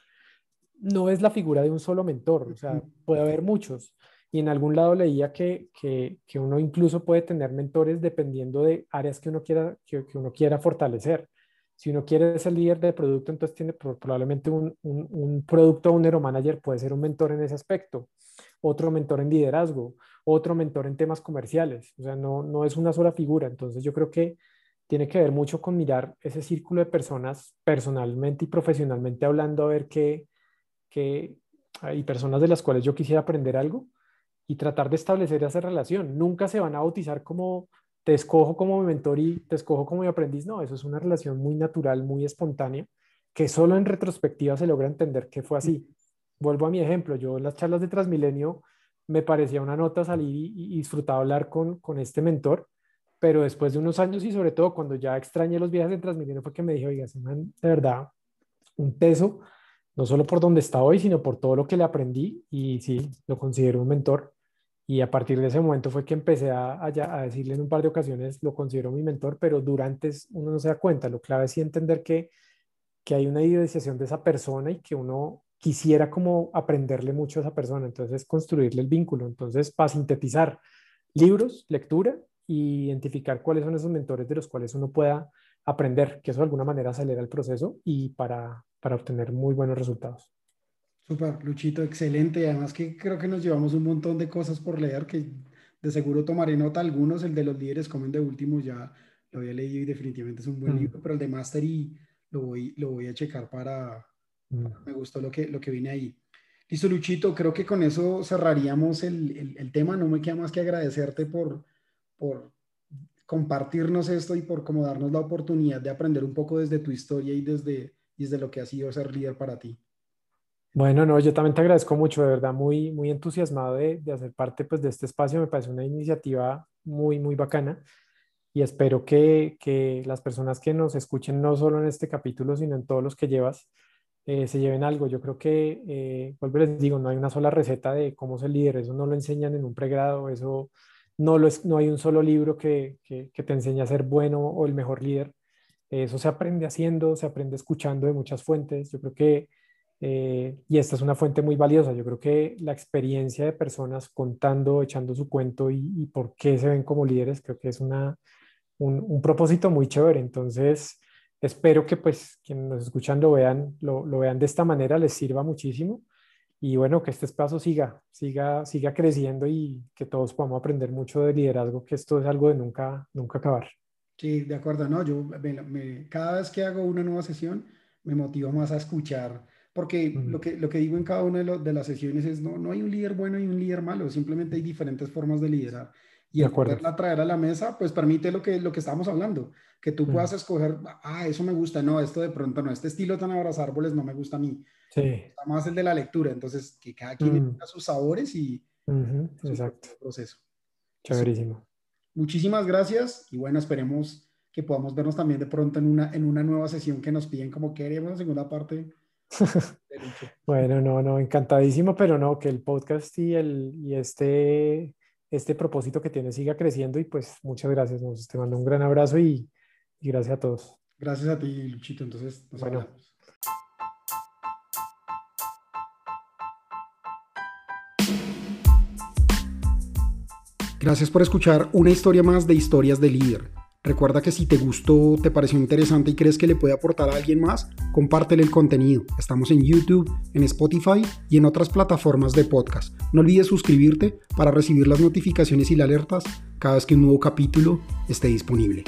No es la figura de un solo mentor, o sea, puede haber muchos. Y en algún lado leía que, que, que uno incluso puede tener mentores dependiendo de áreas que uno quiera, que, que uno quiera fortalecer. Si uno quiere ser líder de producto, entonces tiene probablemente un, un, un producto owner o manager puede ser un mentor en ese aspecto, otro mentor en liderazgo, otro mentor en temas comerciales. O sea, no, no es una sola figura. Entonces yo creo que tiene que ver mucho con mirar ese círculo de personas personalmente y profesionalmente hablando, a ver qué, qué hay personas de las cuales yo quisiera aprender algo y tratar de establecer esa relación. Nunca se van a bautizar como te escojo como mi mentor y te escojo como mi aprendiz. No, eso es una relación muy natural, muy espontánea, que solo en retrospectiva se logra entender que fue así. Vuelvo a mi ejemplo, yo en las charlas de Transmilenio me parecía una nota salir y, disfrutaba hablar con, con, este mentor, pero después de unos años y sobre todo cuando ya extrañé los viajes en Transmilenio fue que me dije, oiga, se de verdad un peso, no solo por donde está hoy, sino por todo lo que le aprendí y sí, lo considero un mentor. Y a partir de ese momento fue que empecé a, a, decirle en un par de ocasiones, lo considero mi mentor, pero durante uno no se da cuenta. Lo clave es sí entender que, que hay una idealización de esa persona y que uno quisiera como aprenderle mucho a esa persona, entonces construirle el vínculo. Entonces, para sintetizar, libros, lectura y identificar cuáles son esos mentores de los cuales uno pueda aprender, que eso de alguna manera acelera el proceso y para, para obtener muy buenos resultados. Súper, Luchito, excelente. Además que creo que nos llevamos un montón de cosas por leer que de seguro tomaré nota. Algunos, el de los líderes comen de último, ya lo había leído y definitivamente es un buen mm. libro, pero el de Mastery lo voy, lo voy a checar para, Mm. Me gustó lo que, lo que viene ahí. Listo, Luchito, creo que con eso cerraríamos el, el, tema. No me queda más que agradecerte por, por compartirnos esto y por como darnos la oportunidad de aprender un poco desde tu historia y desde, desde lo que ha sido ser líder para ti. Bueno, no, yo también te agradezco mucho, de verdad, muy, muy entusiasmado de, de hacer parte pues, de este espacio. Me parece una iniciativa muy, muy bacana y espero que, que las personas que nos escuchen no solo en este capítulo, sino en todos los que llevas, eh, se lleven algo. Yo creo que, eh, vuelvo les digo, no hay una sola receta de cómo ser líder, eso no lo enseñan en un pregrado, eso no, lo es, no hay un solo libro que, que, te enseñe a ser bueno o el mejor líder. Eso se aprende haciendo, se aprende escuchando de muchas fuentes. Yo creo que, eh, y esta es una fuente muy valiosa, yo creo que la experiencia de personas contando, echando su cuento y, y por qué se ven como líderes, creo que es una, un, un propósito muy chévere. Entonces, espero que pues quienes nos escuchan lo vean, lo, lo, vean de esta manera, les sirva muchísimo y bueno, que este espacio siga, siga, siga creciendo y que todos podamos aprender mucho de liderazgo, que esto es algo de nunca, nunca acabar. Sí, de acuerdo, no, yo me, cada vez que hago una nueva sesión me motiva más a escuchar, porque lo, que, lo que digo en cada una de, de, las sesiones es, no, no hay un líder bueno y un líder malo, simplemente hay diferentes formas de liderar. Y el poderla traer a la mesa, pues permite lo que, lo que estamos hablando que tú puedas escoger, ah, eso me gusta, no, esto de pronto no, este estilo tan abrazar árboles no me gusta a mí. Sí. Está más el de la lectura, entonces que cada quien mm. tenga sus sabores y Exacto. proceso. Chéverísimo. Muchísimas gracias y bueno, esperemos que podamos vernos también de pronto en una, en una nueva sesión que nos piden como queremos, segunda parte. bueno, no, no, encantadísimo, pero no, que el podcast y, el, y este, este propósito que tiene siga creciendo y pues muchas gracias, nos te mando un gran abrazo y y gracias a todos. Gracias a ti, Luchito. Entonces, nos bueno. Gracias por escuchar una historia más de Historias de Líder. Recuerda que si te gustó, te pareció interesante y crees que le puede aportar a alguien más, compártele el contenido. Estamos en YouTube, en Spotify y en otras plataformas de podcast. No olvides suscribirte para recibir las notificaciones y las alertas cada vez que un nuevo capítulo esté disponible.